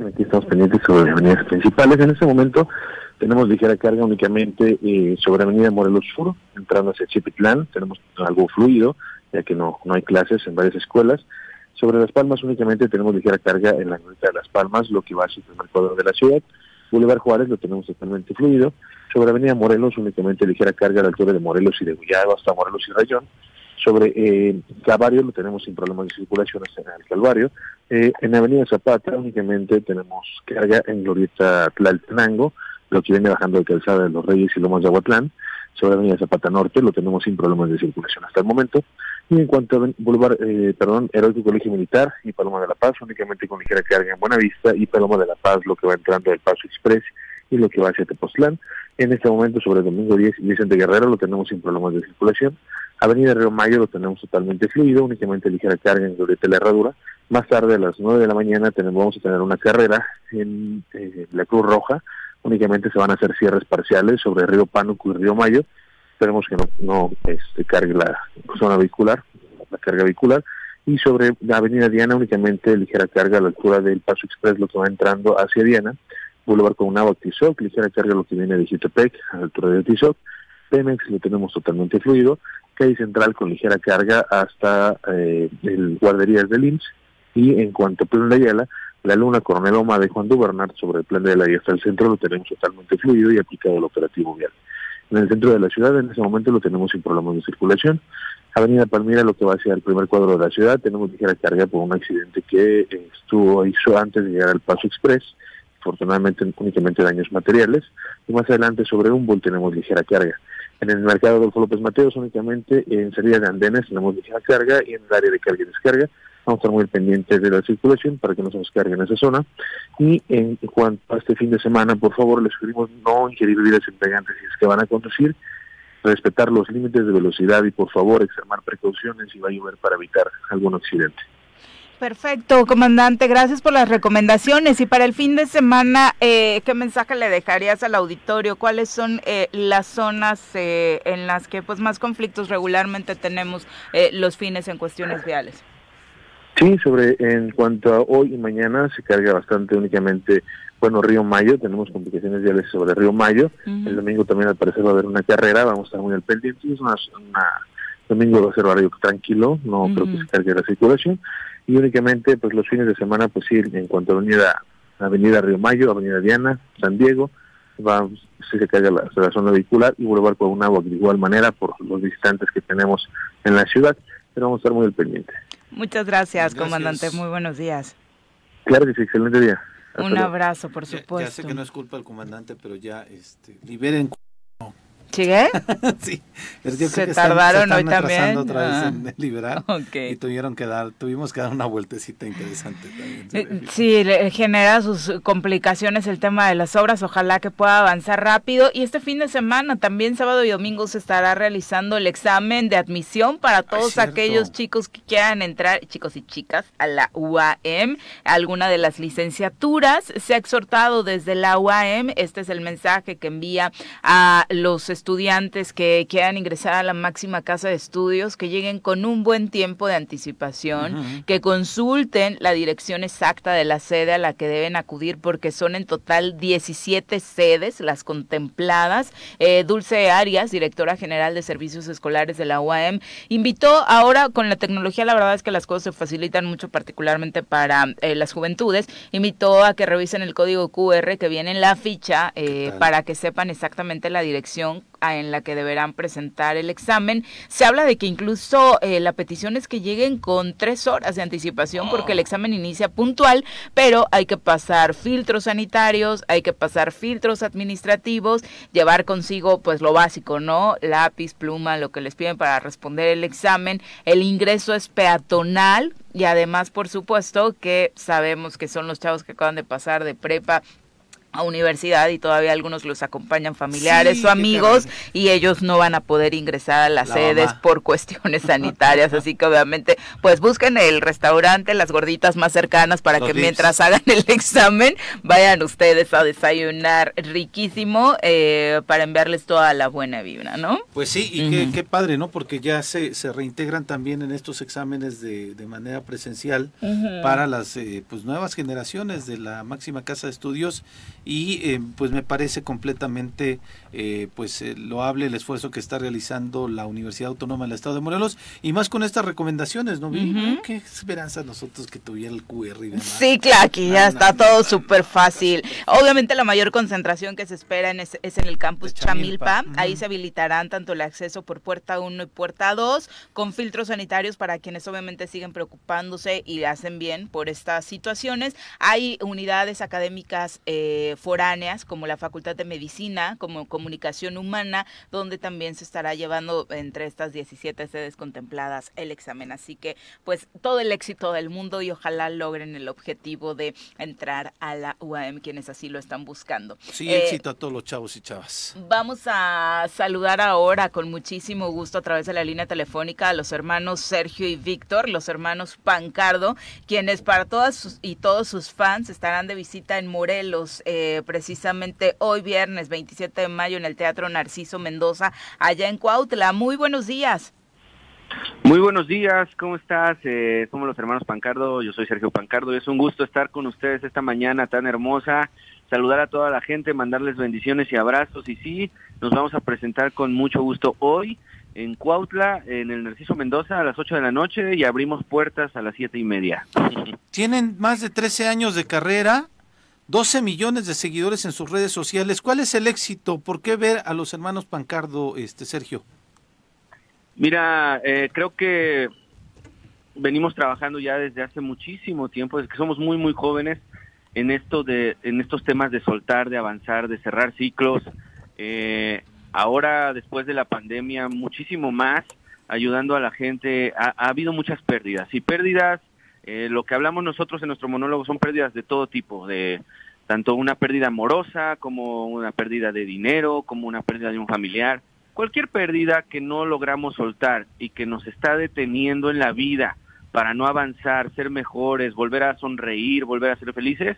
Aquí estamos pendientes sobre las avenidas principales. En este momento tenemos ligera carga únicamente eh, sobre Avenida Morelos Sur, entrando hacia Chipitlán. Tenemos algo fluido, ya que no, no hay clases en varias escuelas. Sobre Las Palmas únicamente tenemos ligera carga en la Avenida de Las Palmas, lo que va hacia el primer de la ciudad. Boulevard Juárez lo tenemos totalmente fluido. Sobre Avenida Morelos únicamente ligera carga a la altura de Morelos y de Gullado hasta Morelos y Rayón. Sobre eh, Calvario lo tenemos sin problemas de circulación en el Calvario. Eh, en Avenida Zapata únicamente tenemos carga en Glorieta Tlaltenango, lo que viene bajando de Calzada de los Reyes y Lomas de Aguatlán. Sobre Avenida Zapata Norte lo tenemos sin problemas de circulación hasta el momento. Y en cuanto a Boulevard, eh, perdón, Heroico Colegio Militar y Paloma de la Paz, únicamente con ligera carga en Buenavista y Paloma de la Paz, lo que va entrando del Paso Express y lo que va hacia Tepoztlán. En este momento, sobre domingo 10 y Vicente Guerrero, lo tenemos sin problemas de circulación. Avenida Río Mayo lo tenemos totalmente fluido, únicamente ligera carga en Glorieta la Herradura. Más tarde, a las 9 de la mañana, tenemos, vamos a tener una carrera en eh, la Cruz Roja. Únicamente se van a hacer cierres parciales sobre Río Pánuco y Río Mayo. Esperemos que no, este, cargue la zona vehicular, la carga vehicular. Y sobre la Avenida Diana, únicamente ligera carga a la altura del Paso Express, lo que va entrando hacia Diana. Boulevard con una Tizoc, ligera carga lo que viene de Jitepec, a la altura de Tizoc. Pemex lo tenemos totalmente fluido calle central con ligera carga hasta eh, el guarderías del IMSS y en cuanto a Plan de Ayala, la Luna Coronel Oma de Juan Dubernard sobre el Plan de Ayala y hasta el centro lo tenemos totalmente fluido y aplicado al operativo vial. En el centro de la ciudad en ese momento lo tenemos sin problemas de circulación. Avenida Palmira, lo que va hacia el primer cuadro de la ciudad, tenemos ligera carga por un accidente que estuvo hizo antes de llegar al Paso Express, afortunadamente únicamente daños materiales, y más adelante sobre Humboldt tenemos ligera carga. En el mercado Adolfo López Mateos únicamente en salida de andenes tenemos ligera carga y en el área de carga y descarga Vamos a estar muy pendientes de la circulación para que no se nos cargue en esa zona. Y en cuanto a este fin de semana, por favor, les pedimos no ingerir bebidas embriagantes si es que van a conducir, respetar los límites de velocidad y por favor extremar precauciones si va a llover para evitar algún accidente. Perfecto, comandante, gracias por las recomendaciones. Y para el fin de semana, eh, ¿qué mensaje le dejarías al auditorio? ¿Cuáles son eh, las zonas eh, en las que pues más conflictos regularmente tenemos los fines en cuestiones viales? Sí, sobre en cuanto a hoy y mañana se carga bastante únicamente, bueno, Río Mayo, tenemos complicaciones viales sobre Río Mayo. El domingo también al parecer va a haber una carrera, vamos a estar muy al pendiente. Es una, domingo va a ser horario tranquilo, no creo que se cargue la circulación y únicamente pues los fines de semana pues sí en cuanto a avenida avenida Río Mayo avenida Diana San Diego va si se caiga la, la, zona vehicular y un agua de igual manera por los visitantes que tenemos en la ciudad pero vamos a estar muy al pendiente. Muchas gracias, comandante. Muy buenos días. Claro que sí excelente día. Un abrazo por supuesto ya, sé que no es culpa del comandante pero ya este liberen ¿Sigue? sí. se tardaron hoy también. otra vez en ah, liberar y tuvieron que dar, tuvimos que dar una vueltecita interesante también. Eh, sí, genera sus complicaciones el tema de las obras. Ojalá que pueda avanzar rápido. Y este fin de semana, también sábado y domingo, se estará realizando el examen de admisión para todos aquellos chicos que quieran entrar, chicos y chicas, a la UAM, alguna de las licenciaturas. Se ha exhortado desde la UAM. Este es el mensaje que envía a los estudiantes estudiantes que quieran ingresar a la máxima casa de estudios, que lleguen con un buen tiempo de anticipación, que consulten la dirección exacta de la sede a la que deben acudir, porque son en total 17 sedes las contempladas. Eh, Dulce Arias, directora general de servicios escolares de la UAM, invitó ahora con la tecnología, la verdad es que las cosas se facilitan mucho, particularmente para eh, las juventudes, invitó a que revisen el código QR que viene en la ficha eh, para que sepan exactamente la dirección en la que deberán presentar el examen. Se habla de que incluso eh, la petición es que lleguen con tres horas de anticipación porque el oh. examen inicia puntual, pero hay que pasar filtros sanitarios, hay que pasar filtros administrativos, llevar consigo pues lo básico, ¿no? Lápiz, pluma, lo que les piden para responder el examen. El ingreso es peatonal, y además, por supuesto, que sabemos que son los chavos que acaban de pasar de prepa a universidad y todavía algunos los acompañan familiares o amigos y ellos no van a poder ingresar a las sedes por cuestiones sanitarias, así que obviamente pues busquen el restaurante, las gorditas más cercanas para que mientras hagan el examen vayan ustedes a desayunar riquísimo eh, para enviarles toda la buena vibra, ¿no? Pues sí, y qué, padre, ¿no? Porque ya se, se reintegran también en estos exámenes de, de manera presencial para las eh, pues nuevas generaciones de la máxima casa de estudios y eh, pues me parece completamente eh, pues eh, loable el esfuerzo que está realizando la Universidad Autónoma del Estado de Morelos y más con estas recomendaciones, ¿no? Qué esperanza nosotros que tuviera el QR y demás. Sí, claro, aquí ya está todo súper fácil. Obviamente la mayor concentración que se espera en es, en el campus Chamilpa, ahí se habilitarán tanto el acceso por puerta 1 y puerta 2 con filtros sanitarios para quienes obviamente siguen preocupándose y hacen bien por estas situaciones. Hay unidades académicas eh, foráneas como la Facultad de Medicina, como Comunicación Humana, donde también se estará llevando entre estas 17 sedes contempladas el examen. Así que pues todo el éxito del mundo y ojalá logren el objetivo de entrar a la UAM quienes así lo están buscando. Sí, éxito a todos los chavos y chavas. Vamos a saludar ahora con muchísimo gusto a través de la línea telefónica a los hermanos Sergio y Víctor, los hermanos Pancardo, quienes para todas y todos sus fans estarán de visita en Morelos. Eh, eh, precisamente hoy viernes 27 de mayo en el Teatro Narciso Mendoza, allá en Cuautla. Muy buenos días. Muy buenos días, ¿cómo estás? Eh, somos los hermanos Pancardo, yo soy Sergio Pancardo y es un gusto estar con ustedes esta mañana tan hermosa, saludar a toda la gente, mandarles bendiciones y abrazos y sí, nos vamos a presentar con mucho gusto hoy en Cuautla, en el Narciso Mendoza a las 8 de la noche y abrimos puertas a las siete y media. Tienen más de 13 años de carrera, 12 millones de seguidores en sus redes sociales. ¿Cuál es el éxito? ¿Por qué ver a los hermanos Pancardo, este Sergio? Mira, eh, creo que venimos trabajando ya desde hace muchísimo tiempo, desde que somos muy muy jóvenes en esto de en estos temas de soltar, de avanzar, de cerrar ciclos. Eh, ahora después de la pandemia muchísimo más ayudando a la gente. Ha, ha habido muchas pérdidas y pérdidas Eh, lo que hablamos nosotros en nuestro monólogo son pérdidas de todo tipo, de tanto una pérdida amorosa como una pérdida de dinero, como una pérdida de un familiar, cualquier pérdida que no logramos soltar y que nos está deteniendo en la vida para no avanzar, ser mejores, volver a sonreír, volver a ser felices,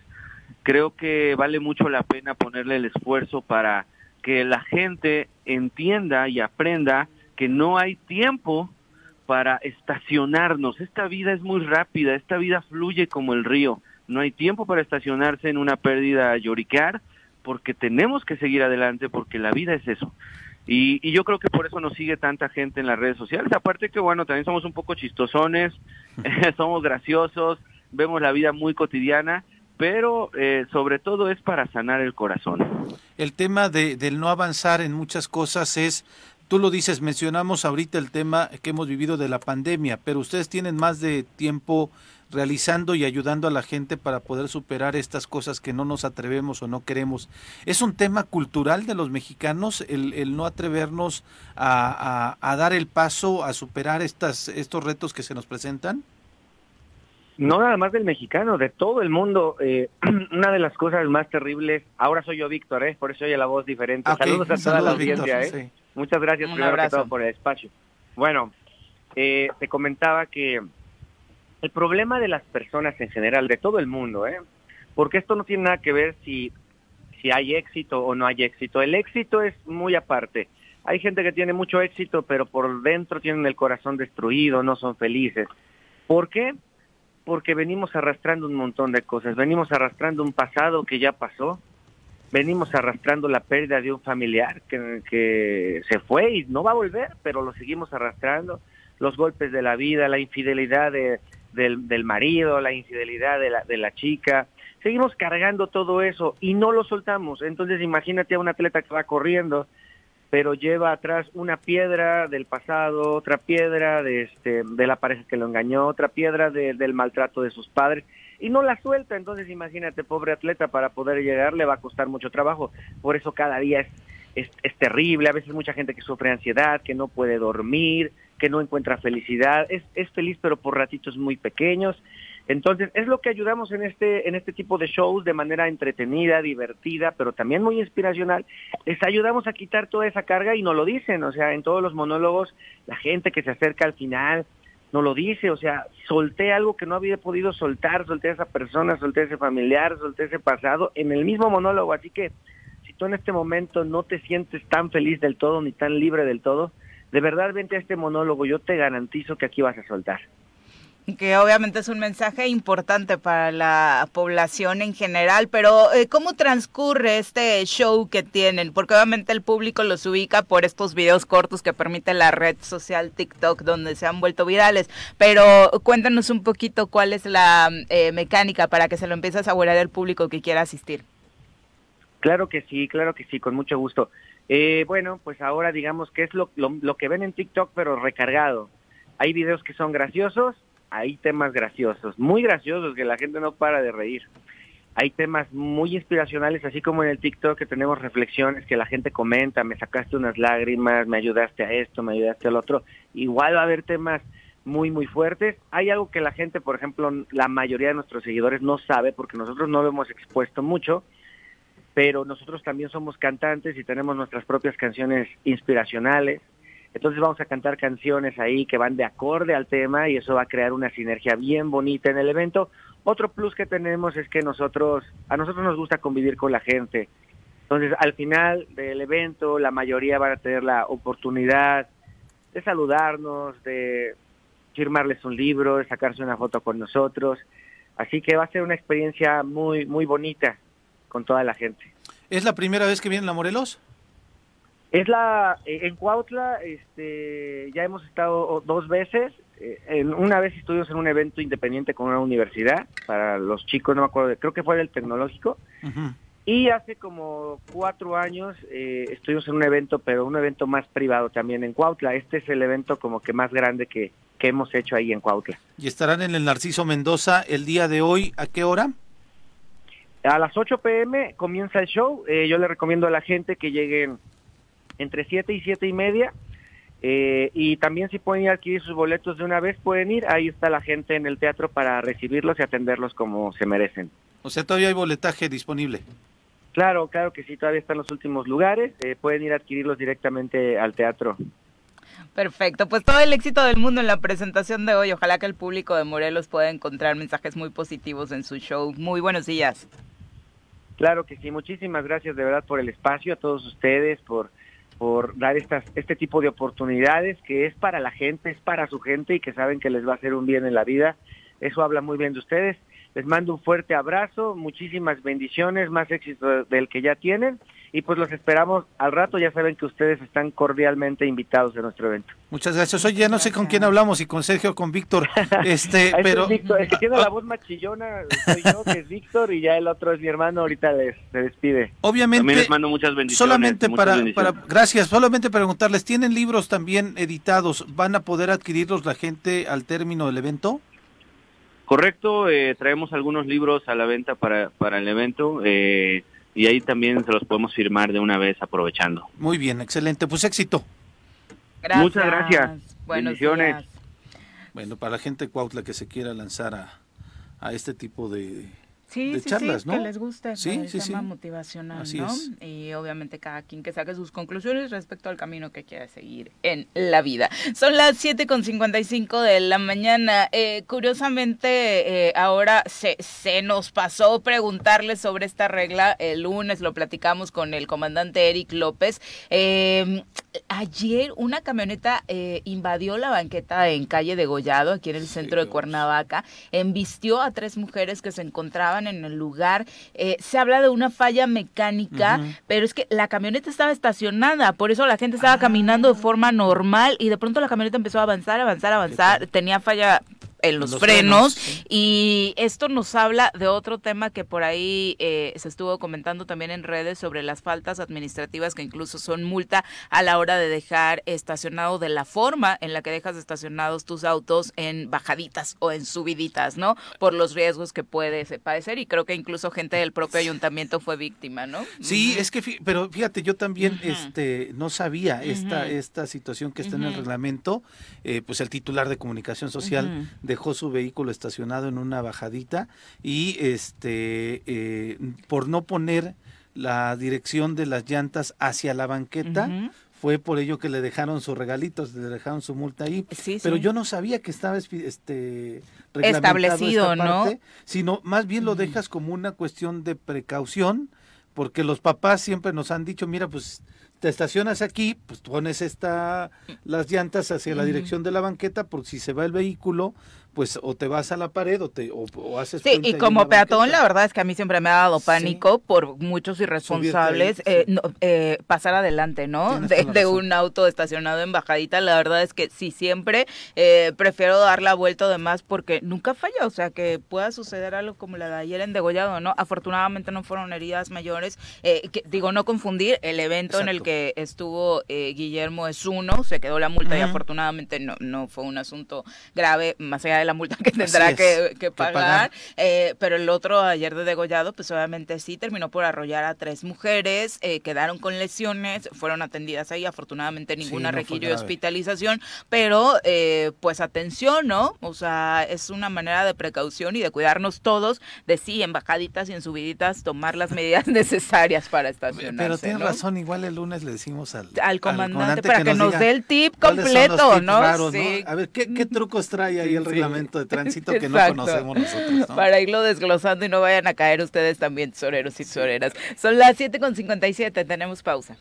creo que vale mucho la pena ponerle el esfuerzo para que la gente entienda y aprenda que no hay tiempo para estacionarnos. Esta vida es muy rápida, esta vida fluye como el río. No hay tiempo para estacionarse en una pérdida a lloricar, porque tenemos que seguir adelante, porque la vida es eso. Y, y, yo creo que por eso nos sigue tanta gente en las redes sociales. Aparte que, bueno, también somos un poco chistosones, somos graciosos, vemos la vida muy cotidiana, pero eh, sobre todo es para sanar el corazón. El tema de, del no avanzar en muchas cosas es tú lo dices, mencionamos ahorita el tema que hemos vivido de la pandemia, pero ustedes tienen más de tiempo realizando y ayudando a la gente para poder superar estas cosas que no nos atrevemos o no queremos. ¿Es un tema cultural de los mexicanos el, no atrevernos a, dar el paso a superar estas, estos retos que se nos presentan? No nada más del mexicano, de todo el mundo. Eh, una de las cosas más terribles, ahora soy yo Víctor, ¿eh? por eso oye la voz diferente. Saludos a toda la audiencia. ¿eh? Muchas gracias primero que todo por el espacio. Bueno, eh, te comentaba que el problema de las personas en general, de todo el mundo, ¿eh? porque esto no tiene nada que ver si, si hay éxito o no hay éxito. El éxito es muy aparte. Hay gente que tiene mucho éxito, pero por dentro tienen el corazón destruido, no son felices. ¿Por qué? Porque venimos arrastrando un montón de cosas, venimos arrastrando un pasado que ya pasó, venimos arrastrando la pérdida de un familiar que, se fue y no va a volver, pero lo seguimos arrastrando, los golpes de la vida, la infidelidad de, del, del, marido, la infidelidad de la, de la chica, seguimos cargando todo eso y no lo soltamos. Entonces imagínate a un atleta que va corriendo, pero lleva atrás una piedra del pasado, otra piedra de, este, de la pareja que lo engañó, otra piedra de, del maltrato de sus padres y no la suelta. Entonces, imagínate, pobre atleta, para poder llegar le va a costar mucho trabajo. Por eso cada día es, es, es, terrible. A veces mucha gente que sufre ansiedad, que no puede dormir, que no encuentra felicidad. Es, es feliz, pero por ratitos muy pequeños. Entonces, es lo que ayudamos en este, en este tipo de shows de manera entretenida, divertida, pero también muy inspiracional. Les ayudamos a quitar toda esa carga y no lo dicen. O sea, en todos los monólogos, la gente que se acerca al final, no lo dice, o sea, solté algo que no había podido soltar, solté a esa persona, solté a ese familiar, solté ese pasado en el mismo monólogo, así que si tú en este momento no te sientes tan feliz del todo ni tan libre del todo, de verdad vente a este monólogo, yo te garantizo que aquí vas a soltar que obviamente es un mensaje importante para la población en general, pero eh, ¿cómo transcurre este show que tienen? Porque obviamente el público los ubica por estos videos cortos que permite la red social TikTok donde se han vuelto virales, pero cuéntanos un poquito cuál es la eh, mecánica para que se lo empiece a saborear el público que quiera asistir. Claro que sí, claro que sí, con mucho gusto. Eh, bueno, pues ahora digamos que es lo, lo que ven en TikTok, pero recargado. Hay videos que son graciosos, hay temas graciosos, muy graciosos, que la gente no para de reír. Hay temas muy inspiracionales, así como en el TikTok que tenemos reflexiones que la gente comenta, me sacaste unas lágrimas, me ayudaste a esto, me ayudaste al otro. Igual va a haber temas muy, muy fuertes. Hay algo que la gente, por ejemplo, la mayoría de nuestros seguidores no sabe porque nosotros no lo hemos expuesto mucho, pero nosotros también somos cantantes y tenemos nuestras propias canciones inspiracionales. Entonces vamos a cantar canciones ahí que van de acorde al tema y eso va a crear una sinergia bien bonita en el evento. Otro plus que tenemos es que nosotros, a nosotros nos gusta convivir con la gente. Entonces al final del evento la mayoría van a tener la oportunidad de saludarnos, de firmarles un libro, de sacarse una foto con nosotros. Así que va a ser una experiencia muy, muy bonita con toda la gente. ¿Es la primera vez que vienen a Morelos? Es la, eh, en Cuautla, este, ya hemos estado dos veces. Eh, en, una vez estuvimos en un evento independiente con una universidad para los chicos, no me acuerdo, creo que fue el tecnológico. Y hace como cuatro años eh, estuvimos en un evento, pero un evento más privado también en Cuautla. Este es el evento como que más grande que, que hemos hecho ahí en Cuautla. ¿Y estarán en el Narciso Mendoza el día de hoy? ¿A qué hora? A las 8 pm comienza el show. yo le recomiendo a la gente que lleguen entre 7 y siete y media. Eh, y también si pueden ir a adquirir sus boletos de una vez, pueden ir. Ahí está la gente en el teatro para recibirlos y atenderlos como se merecen. O sea, todavía hay boletaje disponible. Claro, claro que sí, todavía están los últimos lugares. Eh, pueden ir a adquirirlos directamente al teatro. Perfecto, pues todo el éxito del mundo en la presentación de hoy. Ojalá que el público de Morelos pueda encontrar mensajes muy positivos en su show. Muy buenos días. Claro que sí, muchísimas gracias de verdad por el espacio, a todos ustedes, por, por dar estas, este tipo de oportunidades que es para la gente, es para su gente y que saben que les va a hacer un bien en la vida. Eso habla muy bien de ustedes. Les mando un fuerte abrazo, muchísimas bendiciones, más éxito del que ya tienen y pues los esperamos al rato. Ya saben que ustedes están cordialmente invitados a nuestro evento. Muchas gracias. Oye, ya no sé con quién hablamos, si con Sergio o con Víctor. Este, pero es el que tiene la voz machillona soy yo, que es Víctor, y ya el otro es mi hermano. Ahorita les se despide. Obviamente. También les mando muchas bendiciones. Solamente para, para, gracias. Solamente preguntarles, ¿tienen libros también editados? ¿Van a poder adquirirlos la gente al término del evento? Correcto, eh, traemos algunos libros a la venta para, para el evento. Eh, y ahí también se los podemos firmar de una vez aprovechando. Muy bien, excelente, pues éxito. Gracias. Muchas gracias. Bendiciones. Bueno, para la gente de Cuautla que se quiera lanzar a, a este tipo de, sí, sí, charlas, sí, ¿no? Que les guste el tema motivacional, ¿no? Y obviamente cada quien que saque sus conclusiones respecto al camino que quiera seguir en la vida. Son las 7.55 de la mañana. Eh, curiosamente, eh, ahora se, se nos pasó preguntarle sobre esta regla. El lunes lo platicamos con el comandante Eric López. Eh, ayer una camioneta eh, invadió la banqueta en calle de Gollado, aquí en el centro de Cuernavaca, embistió a tres mujeres que se encontraban en el lugar. Eh, se habla de una falla mecánica, pero es que la camioneta estaba estacionada, por eso la gente estaba caminando de forma normal y de pronto la camioneta empezó a avanzar, avanzar, avanzar. Tenía falla en los, frenos, y esto nos habla de otro tema que por ahí eh, se estuvo comentando también en redes sobre las faltas administrativas que incluso son multa a la hora de dejar estacionado de la forma en la que dejas estacionados tus autos en bajaditas o en subiditas, ¿no? Por los riesgos que puede padecer y creo que incluso gente del propio ayuntamiento fue víctima, ¿no? Sí, es que pero fíjate, yo también este no sabía esta esta situación que está en el reglamento, eh, pues el titular de comunicación social de dejó su vehículo estacionado en una bajadita y este eh, por no poner la dirección de las llantas hacia la banqueta, fue por ello que le dejaron sus regalitos, le dejaron su multa ahí. pero yo no sabía que estaba este establecido, ¿no? Sino más bien lo dejas como una cuestión de precaución, porque los papás siempre nos han dicho, mira, pues te estacionas aquí, pues pones esta las llantas hacia la dirección de la banqueta, por si se va el vehículo, pues o te vas a la pared o te o, haces sí y como peatón la verdad es que a mí siempre me ha dado pánico por muchos irresponsables eh, eh, pasar adelante no de, un auto estacionado en bajadita la verdad es que sí siempre eh, prefiero dar la vuelta además porque nunca falla o sea que pueda suceder algo como la de ayer en degollado no afortunadamente no fueron heridas mayores que, digo no confundir el evento en el que estuvo Guillermo es uno se quedó la multa y afortunadamente no no fue un asunto grave más allá de la multa que tendrá que, pagar. Eh, pero el otro ayer de degollado, pues obviamente sí terminó por arrollar a tres mujeres, eh, quedaron con lesiones, fueron atendidas ahí, afortunadamente ninguna requirió hospitalización, pero eh, pues atención, ¿no? O sea, es una manera de precaución y de cuidarnos todos, de sí, en bajaditas y en subiditas, tomar las medidas necesarias para estacionarse. Pero tienes razón, igual el lunes le decimos al, al, comandante, para que, nos, dé el tip completo, ¿no? A ver, ¿qué, qué trucos trae ahí el reglamento? De tránsito que no conocemos nosotros. Para irlo desglosando y no vayan a caer ustedes también, tesoreros y tesoreras. Son las 7.57, tenemos pausa.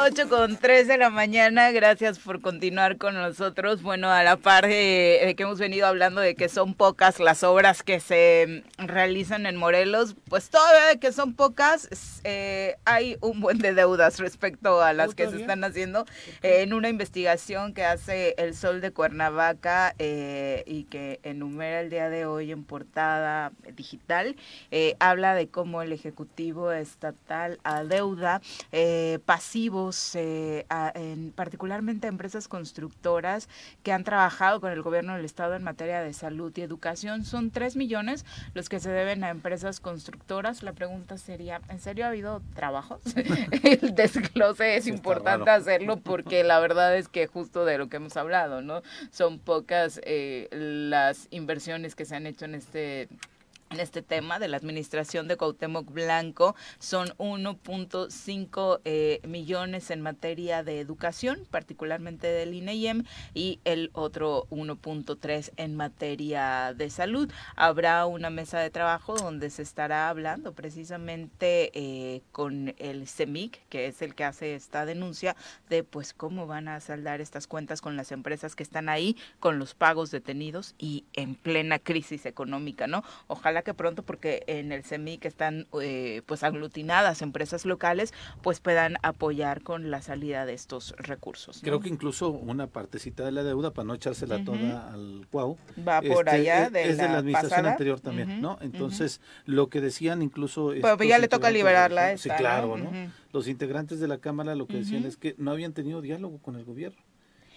8 con 3 de la mañana, gracias por continuar con nosotros. Bueno, a la par de, que hemos venido hablando de que son pocas las obras que se realizan en Morelos, pues todavía que son pocas, eh, hay un buen de deudas respecto a las que se están haciendo. en una investigación que hace El Sol de Cuernavaca eh, y que enumera el día de hoy en portada digital, eh, habla de cómo el Ejecutivo Estatal adeuda pasivos eh, en, particularmente empresas constructoras que han trabajado con el gobierno del estado en materia de salud y educación. Son tres millones los que se deben a empresas constructoras. La pregunta sería, ¿en serio ha habido trabajos? el desglose es importante hacerlo porque la verdad es que justo de lo que hemos hablado, ¿no? Son pocas eh, las inversiones que se han hecho en este en este tema de la administración de Cuauhtémoc Blanco son 1.5 eh, millones en materia de educación, particularmente del INEIEM, y el otro 1.3 en materia de salud. Habrá una mesa de trabajo donde se estará hablando precisamente eh, con el CEMIC, que es el que hace esta denuncia, de pues cómo van a saldar estas cuentas con las empresas que están ahí, con los pagos detenidos y en plena crisis económica, ¿no? Ojalá que pronto, porque en el CEMIC están eh, pues aglutinadas empresas locales, pues puedan apoyar con la salida de estos recursos. Creo que incluso una partecita de la deuda, para no echársela toda al Cuau, va por este, allá de es la de la administración anterior también, ¿no? Entonces, lo que decían incluso... Pero ya le toca liberarla Sí, claro, ¿no? Los integrantes de la Cámara lo que decían es que no habían tenido diálogo con el gobierno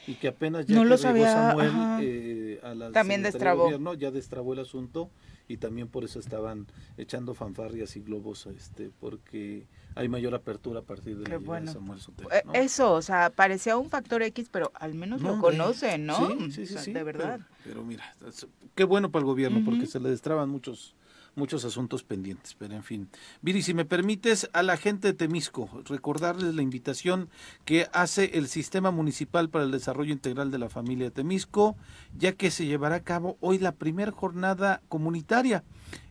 y que apenas ya no que lo sabía, Samuel eh, a la también destrabó. Gobierno, ya destrabó el asunto y también por eso estaban echando fanfarrias y globos este porque hay mayor apertura a partir de la de Samuel Sotelo, eh, Eso, o sea, parecía un factor X, pero al menos lo conocen, ¿no? Sí, sí, sí, de verdad. Pero, mira, qué bueno para el gobierno porque se le destraban muchos muchos asuntos pendientes, pero en fin. Viri, si me permites, a la gente de Temisco, recordarles la invitación que hace el Sistema Municipal para el Desarrollo Integral de la Familia de Temisco, ya que se llevará a cabo hoy la primera jornada comunitaria.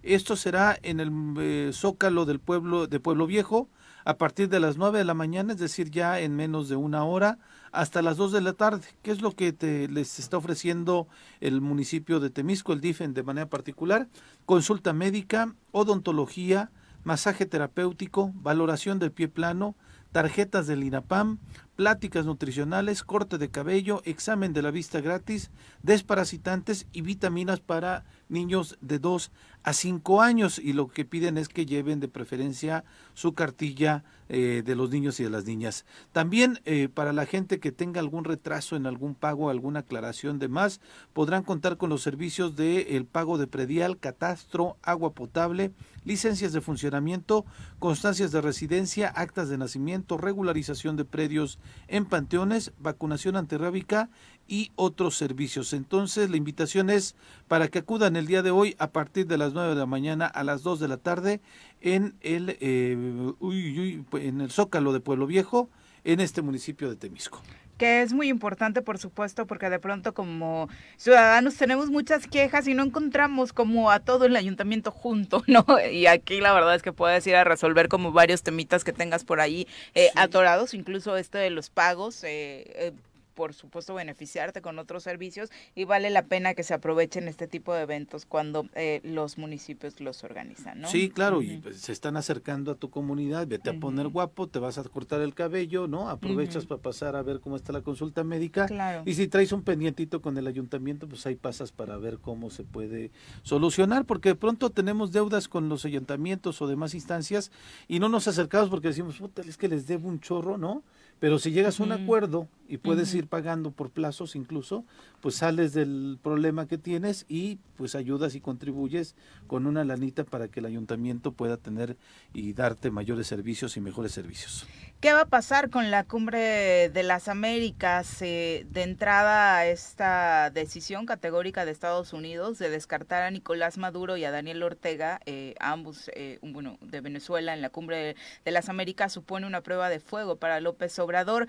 Esto será en el eh, Zócalo del pueblo de Pueblo Viejo a partir de las 9 de la mañana, es decir, ya en menos de una hora hasta las 2 de la tarde. ¿Qué es lo que te, les está ofreciendo el municipio de Temisco, el DIFEN de manera particular? Consulta médica, odontología, masaje terapéutico, valoración del pie plano, tarjetas del INAPAM, pláticas nutricionales, corte de cabello, examen de la vista gratis, desparasitantes y vitaminas para niños de 2 a 5 años y lo que piden es que lleven de preferencia su cartilla eh, de los niños y de las niñas. También eh, para la gente que tenga algún retraso en algún pago, alguna aclaración de más, podrán contar con los servicios de el pago de predial, catastro, agua potable, licencias de funcionamiento, constancias de residencia, actas de nacimiento, regularización de predios en panteones, vacunación antirrábica y otros servicios. Entonces, la invitación es para que acudan el día de hoy a partir de las 9 de la mañana a las 2 de la tarde en el, eh, en el Zócalo de Pueblo Viejo, en este municipio de Temisco que es muy importante, por supuesto, porque de pronto como ciudadanos tenemos muchas quejas y no encontramos como a todo el ayuntamiento junto, ¿no? Y aquí la verdad es que puedes ir a resolver como varios temitas que tengas por ahí eh, atorados, incluso este de los pagos. Eh, eh por supuesto beneficiarte con otros servicios y vale la pena que se aprovechen este tipo de eventos cuando eh, los municipios los organizan, ¿no? Sí, claro, y pues, se están acercando a tu comunidad, vete a poner guapo, te vas a cortar el cabello, ¿no? Aprovechas para pasar a ver cómo está la consulta médica. Claro. Y si traes un pendientito con el ayuntamiento, pues ahí pasas para ver cómo se puede solucionar, porque de pronto tenemos deudas con los ayuntamientos o demás instancias y no nos acercamos porque decimos, puta, es que les debo un chorro, ¿no? Pero si llegas a un acuerdo y puedes ir pagando por plazos incluso, pues sales del problema que tienes y pues ayudas y contribuyes con una lanita para que el ayuntamiento pueda tener y darte mayores servicios y mejores servicios. ¿Qué va a pasar con la cumbre de las Américas eh, de entrada esta decisión categórica de Estados Unidos de descartar a Nicolás Maduro y a Daniel Ortega, eh, ambos, eh, bueno, de Venezuela en la cumbre de las Américas supone una prueba de fuego para López Obrador?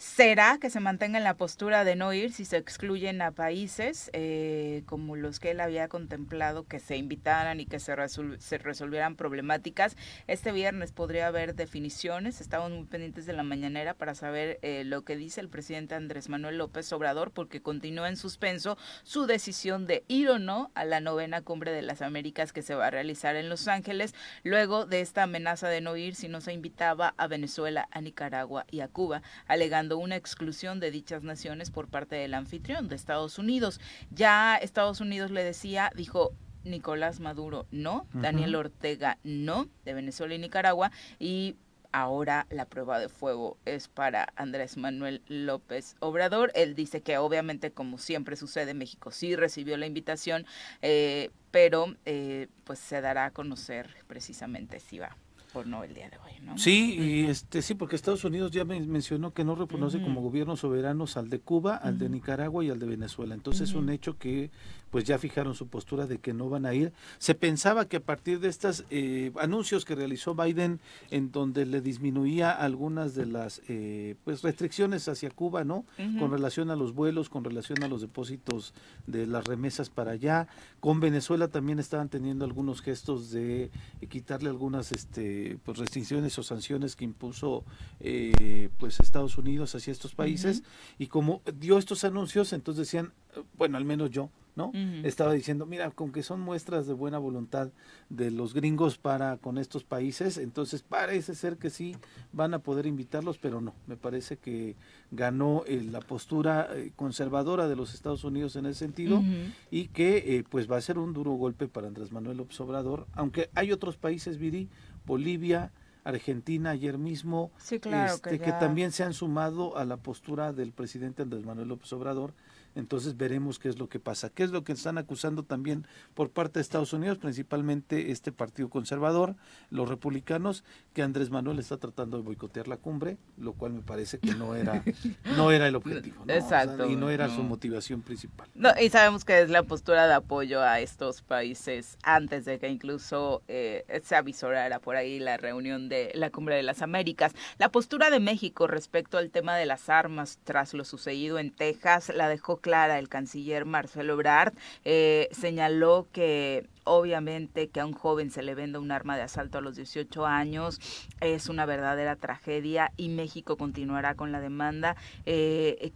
¿Será que se mantenga en la postura de no ir si se excluyen a países eh, como los que él había contemplado que se invitaran y que se, resolvieran problemáticas? Este viernes podría haber definiciones. Estamos muy pendientes de la mañanera para saber eh, lo que dice el presidente Andrés Manuel López Obrador porque continúa en suspenso su decisión de ir o no a la novena cumbre de las Américas que se va a realizar en Los Ángeles luego de esta amenaza de no ir si no se invitaba a Venezuela, a Nicaragua y a Cuba, alegando una exclusión de dichas naciones por parte del anfitrión de Estados Unidos. Ya Estados Unidos le decía, dijo, Nicolás Maduro no, Daniel Ortega no, de Venezuela y Nicaragua, y ahora la prueba de fuego es para Andrés Manuel López Obrador. Él dice que obviamente, como siempre sucede, México sí recibió la invitación, eh, pero eh, pues se dará a conocer precisamente si va el día de hoy, ¿no? Sí, y este sí, porque Estados Unidos ya mencionó que no reconoce como gobiernos soberanos al de Cuba, al de Nicaragua y al de Venezuela. Entonces es un hecho que pues ya fijaron su postura de que no van a ir. Se pensaba que a partir de estos eh, anuncios que realizó Biden, en donde le disminuía algunas de las eh, pues restricciones hacia Cuba, ¿no? Con relación a los vuelos, con relación a los depósitos de las remesas para allá. Con Venezuela también estaban teniendo algunos gestos de quitarle algunas este, pues, restricciones o sanciones que impuso eh, pues Estados Unidos hacia estos países. Y como dio estos anuncios, entonces decían, bueno, al menos yo, ¿no? Estaba diciendo, mira, con que son muestras de buena voluntad de los gringos para con estos países, entonces parece ser que sí van a poder invitarlos, pero no, me parece que ganó eh, la postura eh, conservadora de los Estados Unidos en ese sentido y que eh, pues va a ser un duro golpe para Andrés Manuel López Obrador, aunque hay otros países, Viri, Bolivia, Argentina ayer mismo, este, que, también se han sumado a la postura del presidente Andrés Manuel López Obrador entonces veremos qué es lo que pasa. ¿Qué es lo que están acusando también por parte de Estados Unidos, principalmente este partido conservador, los republicanos, que Andrés Manuel está tratando de boicotear la cumbre, lo cual me parece que no era, no era el objetivo. Exacto. y no era su motivación principal. No, y sabemos que es la postura de apoyo a estos países antes de que incluso eh, se avisorara por ahí la reunión de la cumbre de las Américas. La postura de México respecto al tema de las armas tras lo sucedido en Texas la dejó clara el canciller Marcelo Ebrard, eh, señaló que obviamente que a un joven se le venda un arma de asalto a los 18 años es una verdadera tragedia y México continuará con la demanda. Eh,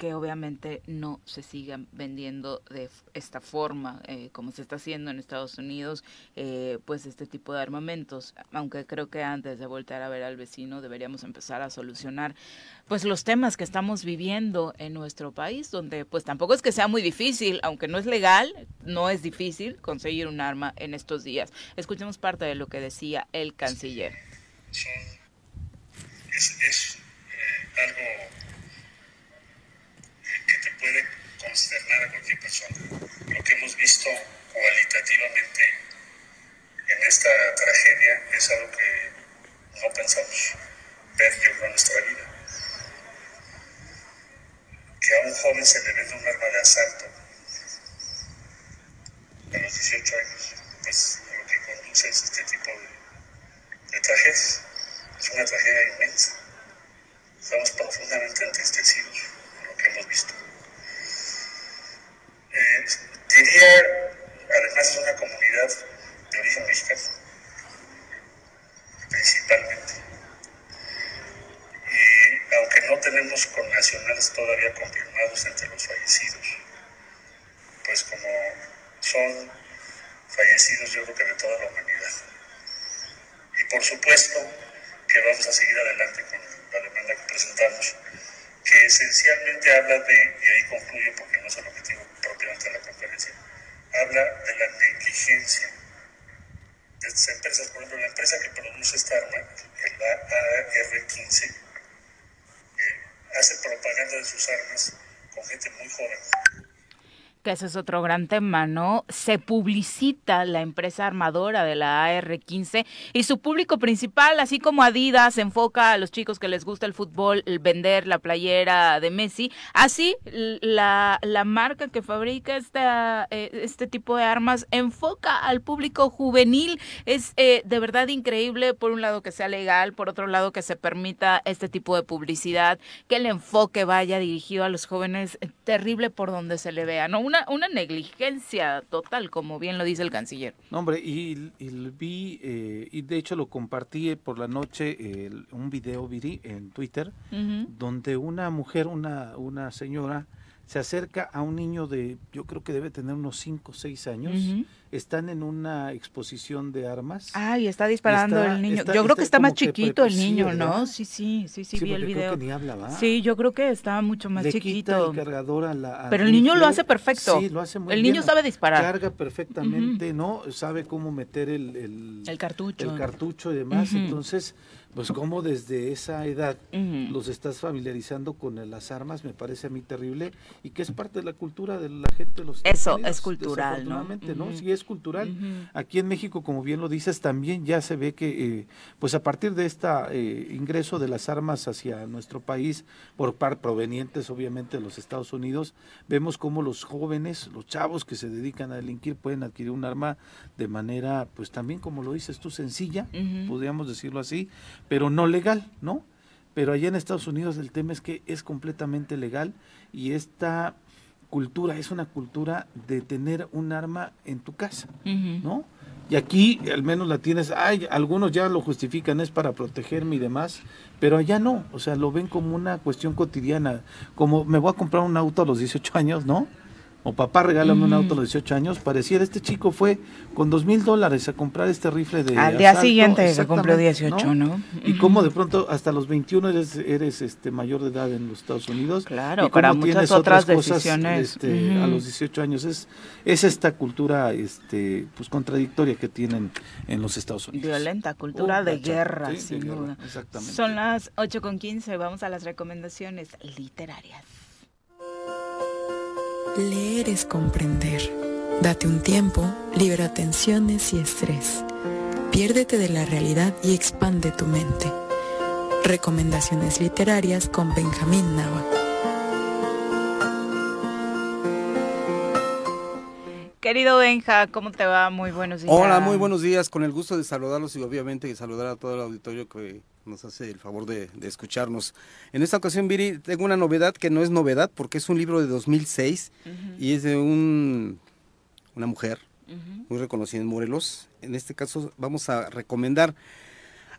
que obviamente no se sigan vendiendo de esta forma, eh, como se está haciendo en Estados Unidos, eh, pues este tipo de armamentos. Aunque creo que antes de voltear a ver al vecino deberíamos empezar a solucionar pues los temas que estamos viviendo en nuestro país, donde pues tampoco es que sea muy difícil, aunque no es legal, no es difícil conseguir un arma en estos días. Escuchemos parte de lo que decía el canciller. es, eh, algo puede consternar a cualquier persona. Lo que hemos visto cualitativamente en esta tragedia es algo que no pensamos ver yo en nuestra vida. Que a un joven se le vende un arma de asalto a los 18 años, pues lo que conduce es este tipo de, de tragedias. Es una tragedia inmensa. Estamos profundamente entristecidos con lo que hemos visto. Eh, diría, además es una comunidad de origen mexicano, principalmente. Y aunque no tenemos connacionales todavía confirmados entre los fallecidos, pues como son fallecidos yo creo que de toda la humanidad. Y por supuesto que vamos a seguir adelante con la demanda que presentamos que esencialmente habla de, y ahí concluyo porque no es el objetivo propiamente de la conferencia, habla de la negligencia de estas empresas. Por ejemplo, la empresa que produce esta arma, el AR-15, eh, hace propaganda de sus armas con gente muy joven que ese es otro gran tema, ¿no? Se publicita la empresa armadora de la AR-15 y su público principal, así como Adidas, enfoca a los chicos que les gusta el fútbol, el vender la playera de Messi. Así, la, la marca que fabrica esta, eh, este tipo de armas enfoca al público juvenil. Es eh, de verdad increíble, por un lado, que sea legal, por otro lado, que se permita este tipo de publicidad, que el enfoque vaya dirigido a los jóvenes, terrible por donde se le vea, ¿no? Una, negligencia total, como bien lo dice el canciller. No, hombre, y, vi, eh, y de hecho lo compartí por la noche, un video, vi en Twitter, donde una mujer, una, una señora, se acerca a un niño de, yo creo que debe tener unos 5 o 6 años, están en una exposición de armas. Ay, está disparando el niño. yo creo que está más chiquito el niño, ¿no? Sí, sí, sí, sí, vi el video. Sí, yo creo que está mucho más chiquito. el cargador a la, Pero el niño lo hace perfecto. Sí, lo hace muy El niño sabe disparar. Carga perfectamente, ¿no? Sabe cómo meter el, el, cartucho. El cartucho y demás. Entonces, pues como desde esa edad los estás familiarizando con las armas, me parece a mí terrible, y que es parte de la cultura de la gente de los Eso es cultural, ¿no? ¿no? Sí, es cultural. Aquí en México, como bien lo dices, también ya se ve que, eh, pues a partir de este ingreso de las armas hacia nuestro país, por par provenientes obviamente de los Estados Unidos, vemos cómo los jóvenes, los chavos que se dedican a delinquir pueden adquirir un arma de manera, pues también como lo dices tú, sencilla, podríamos decirlo así, pero no legal, ¿no? Pero allá en Estados Unidos el tema es que es completamente legal y esta cultura es una cultura de tener un arma en tu casa, ¿no? Y aquí al menos la tienes, ay, algunos ya lo justifican, es para protegerme y demás, pero allá no, o sea, lo ven como una cuestión cotidiana, como me voy a comprar un auto a los 18 años, ¿no? O papá regálame un auto a los 18 años, pareciera este chico fue con dos mil dólares a comprar este rifle de Al día siguiente se cumplió 18, ¿no? Y cómo de pronto hasta los 21 eres, eres este mayor de edad en los Estados Unidos. Claro, y para muchas otras, decisiones. este, A los 18 años es, es esta cultura este pues contradictoria que tienen en los Estados Unidos. Violenta, cultura de guerra, sin duda. Exactamente. Son las 8 con 15, vamos a las recomendaciones literarias. Leer es comprender. Date un tiempo, libera tensiones y estrés. Piérdete de la realidad y expande tu mente. Recomendaciones literarias con Benjamín Nava. Querido Benja, ¿cómo te va? Muy buenos días. Hola, muy buenos días. Con el gusto de saludarlos y obviamente saludar a todo el auditorio que nos hace el favor de, escucharnos. En esta ocasión, Viri, tengo una novedad que no es novedad porque es un libro de 2006 y es de un, una mujer muy reconocida en Morelos. En este caso vamos a recomendar,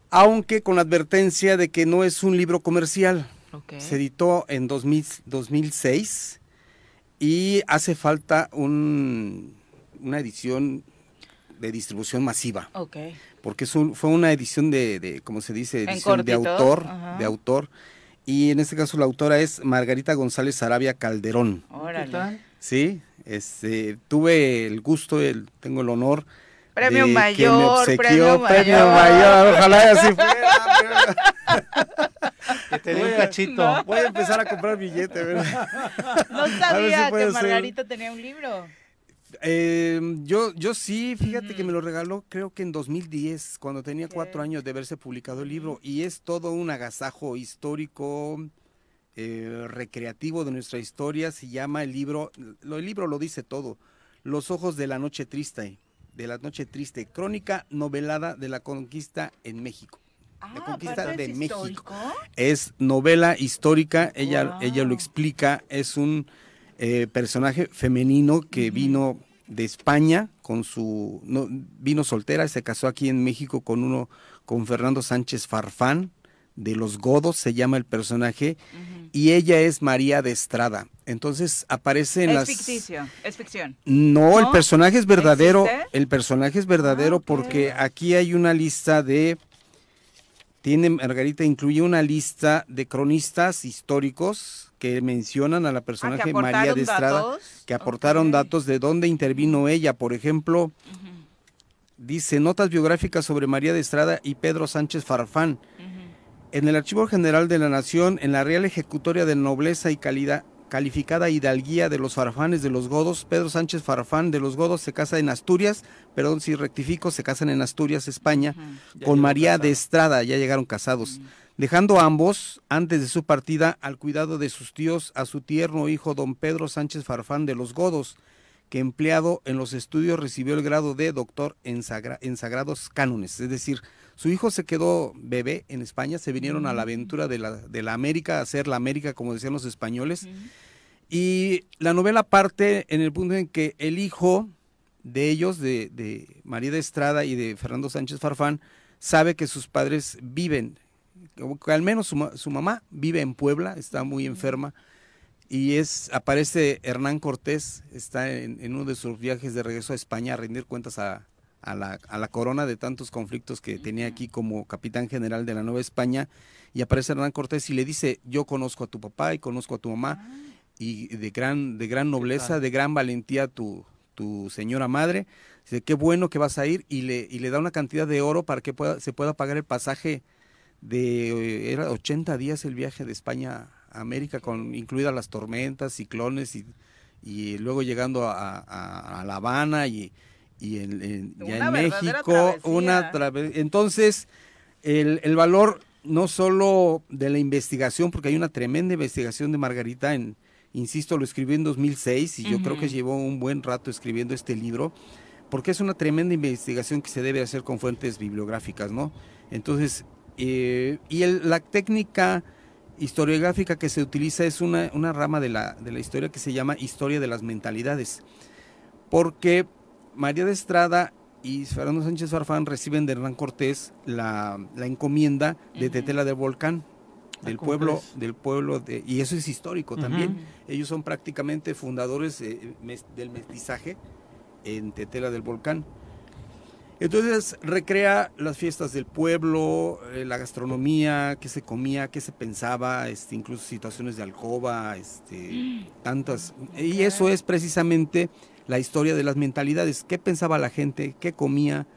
aunque con la advertencia de que no es un libro comercial. Se editó en 2006 y hace falta un, una edición de distribución masiva. Okay porque es fue una edición de, de ¿cómo se dice? Edición de autor, de autor. Y en este caso la autora es Margarita González Sarabia Calderón. Órale. Sí, este, tuve el gusto, el, tengo el honor Premio mayor, premio, mayor. ojalá así fuera. que te dé un cachito. Voy a empezar a comprar billete, ¿verdad? No sabía que Margarita tenía un libro. Eh, yo, yo sí, fíjate que me lo regaló creo que en 2010, cuando tenía cuatro años de haberse publicado el libro, y es todo un agasajo histórico, eh, recreativo de nuestra historia, se llama el libro, lo, el libro lo dice todo, Los ojos de la noche triste, de la noche triste, crónica novelada de la conquista en México. la ah, conquista de México. Es novela histórica, ella, ella lo explica, es un eh, personaje femenino que vino de España con su no, vino soltera, se casó aquí en México con uno con Fernando Sánchez Farfán de los Godos se llama el personaje y ella es María de Estrada. Entonces aparece en es las ficticio, es ficción. No, el personaje es verdadero, el personaje es verdadero ah, porque aquí hay una lista de tiene Margarita incluye una lista de cronistas históricos que mencionan a la personaje ah, María de Estrada, que aportaron datos de dónde intervino ella. Por ejemplo, dice notas biográficas sobre María de Estrada y Pedro Sánchez Farfán. En el Archivo General de la Nación, en la Real Ejecutoria de Nobleza y Calidad, calificada hidalguía de los farfanes de los godos. Pedro Sánchez Farfán de los godos se casa en Asturias, perdón si rectifico, se casan en Asturias, España, con María de Estrada, ya llegaron casados. Dejando a ambos, antes de su partida, al cuidado de sus tíos a su tierno hijo don Pedro Sánchez Farfán de los Godos, que empleado en los estudios recibió el grado de doctor en, sagrados cánones. Es decir, su hijo se quedó bebé en España, se vinieron a la aventura de la, de la América, a hacer la América, como decían los españoles. Y la novela parte en el punto en que el hijo de ellos, de, de María de Estrada y de Fernando Sánchez Farfán, sabe que sus padres viven al menos su, mamá vive en Puebla, está muy enferma y es aparece Hernán Cortés, está en, uno de sus viajes de regreso a España a rendir cuentas a, la, corona de tantos conflictos que tenía aquí como capitán general de la Nueva España. Y aparece Hernán Cortés y le dice yo conozco a tu papá y conozco a tu mamá y de gran de gran nobleza, de gran valentía tu, tu señora madre, dice qué bueno que vas a ir y le, y le da una cantidad de oro para que pueda, se pueda pagar el pasaje de era 80 días el viaje de España a América, con incluidas las tormentas, ciclones y, y luego llegando a, La Habana y, y en, ya en México, una entonces el, el valor no solo de la investigación, porque hay una tremenda investigación de Margarita en, insisto, lo escribió en 2006 y yo creo que llevó un buen rato escribiendo este libro, porque es una tremenda investigación que se debe hacer con fuentes bibliográficas, ¿no? Entonces, eh, y la técnica historiográfica que se utiliza es una, rama de la, de la historia que se llama historia de las mentalidades, porque María de Estrada y Fernando Sánchez Farfán reciben de Hernán Cortés la, encomienda de Tetela del Volcán, del pueblo, del pueblo de, y eso es histórico también. Ellos son prácticamente fundadores del mestizaje en Tetela del Volcán. Entonces recrea las fiestas del pueblo, eh, la gastronomía, qué se comía, qué se pensaba, este, incluso situaciones de alcoba, este, tantas. Y eso es precisamente la historia de las mentalidades, qué pensaba la gente, qué comía,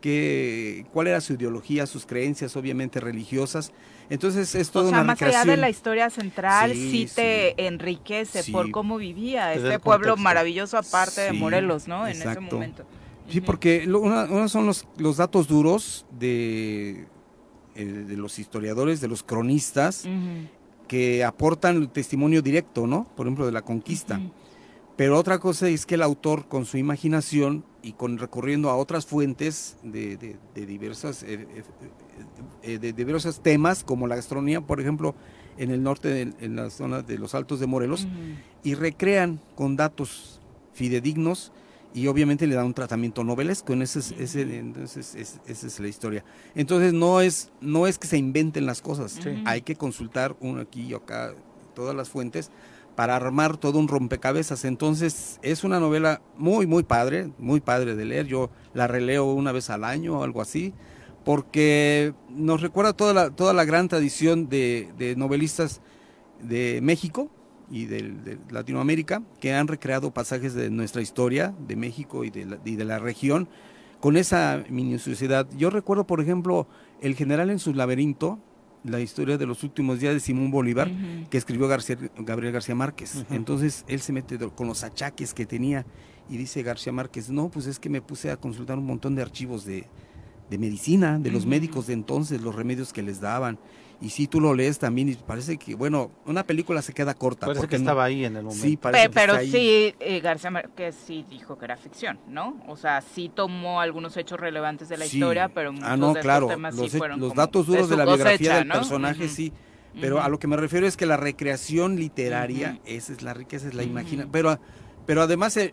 qué, cuál era su ideología, sus creencias, obviamente religiosas. Entonces es toda o sea, más allá de la historia central, sí, te enriquece por cómo vivía este pueblo maravilloso aparte de Morelos, ¿no? En ese momento. Sí, porque uno, son los, los datos duros de, eh, de los historiadores, de los cronistas, que aportan el testimonio directo, ¿no? Por ejemplo, de la conquista. Pero otra cosa es que el autor, con su imaginación y con recurriendo a otras fuentes de, de, diversas, eh, eh, eh, de diversos temas, como la gastronomía, por ejemplo, en el norte, en la zona de los Altos de Morelos, y recrean con datos fidedignos y obviamente le dan un tratamiento novelesco. En ese, ese, entonces, esa es la historia. Entonces no es, no es que se inventen las cosas, hay que consultar uno aquí y acá, todas las fuentes, para armar todo un rompecabezas. Entonces es una novela muy, muy padre, muy padre de leer. Yo la releo una vez al año o algo así, porque nos recuerda toda la, toda la gran tradición de, novelistas de México y de, Latinoamérica que han recreado pasajes de nuestra historia, de México y de la, y de la región, con esa minuciosidad. Yo recuerdo, por ejemplo, El general en su laberinto, la historia de los últimos días de Simón Bolívar, que escribió García, Gabriel García Márquez. Entonces él se mete con los achaques que tenía y dice García Márquez, no, pues es que me puse a consultar un montón de archivos de, de medicina, de los médicos de entonces, los remedios que les daban. Y si tú lo lees también y parece que, bueno, una película se queda corta. Parece porque que estaba ahí en el momento. Sí, parece pero, sí, eh, García Márquez sí dijo que era ficción, ¿no? O sea, sí tomó algunos hechos relevantes de la historia, pero ah, muchos ah, no, de claro, temas los, sí fueron Los datos duros de, la biografía del personaje, sí. Pero a lo que me refiero es que la recreación literaria, esa es la riqueza, es la imaginación. Pero pero además el,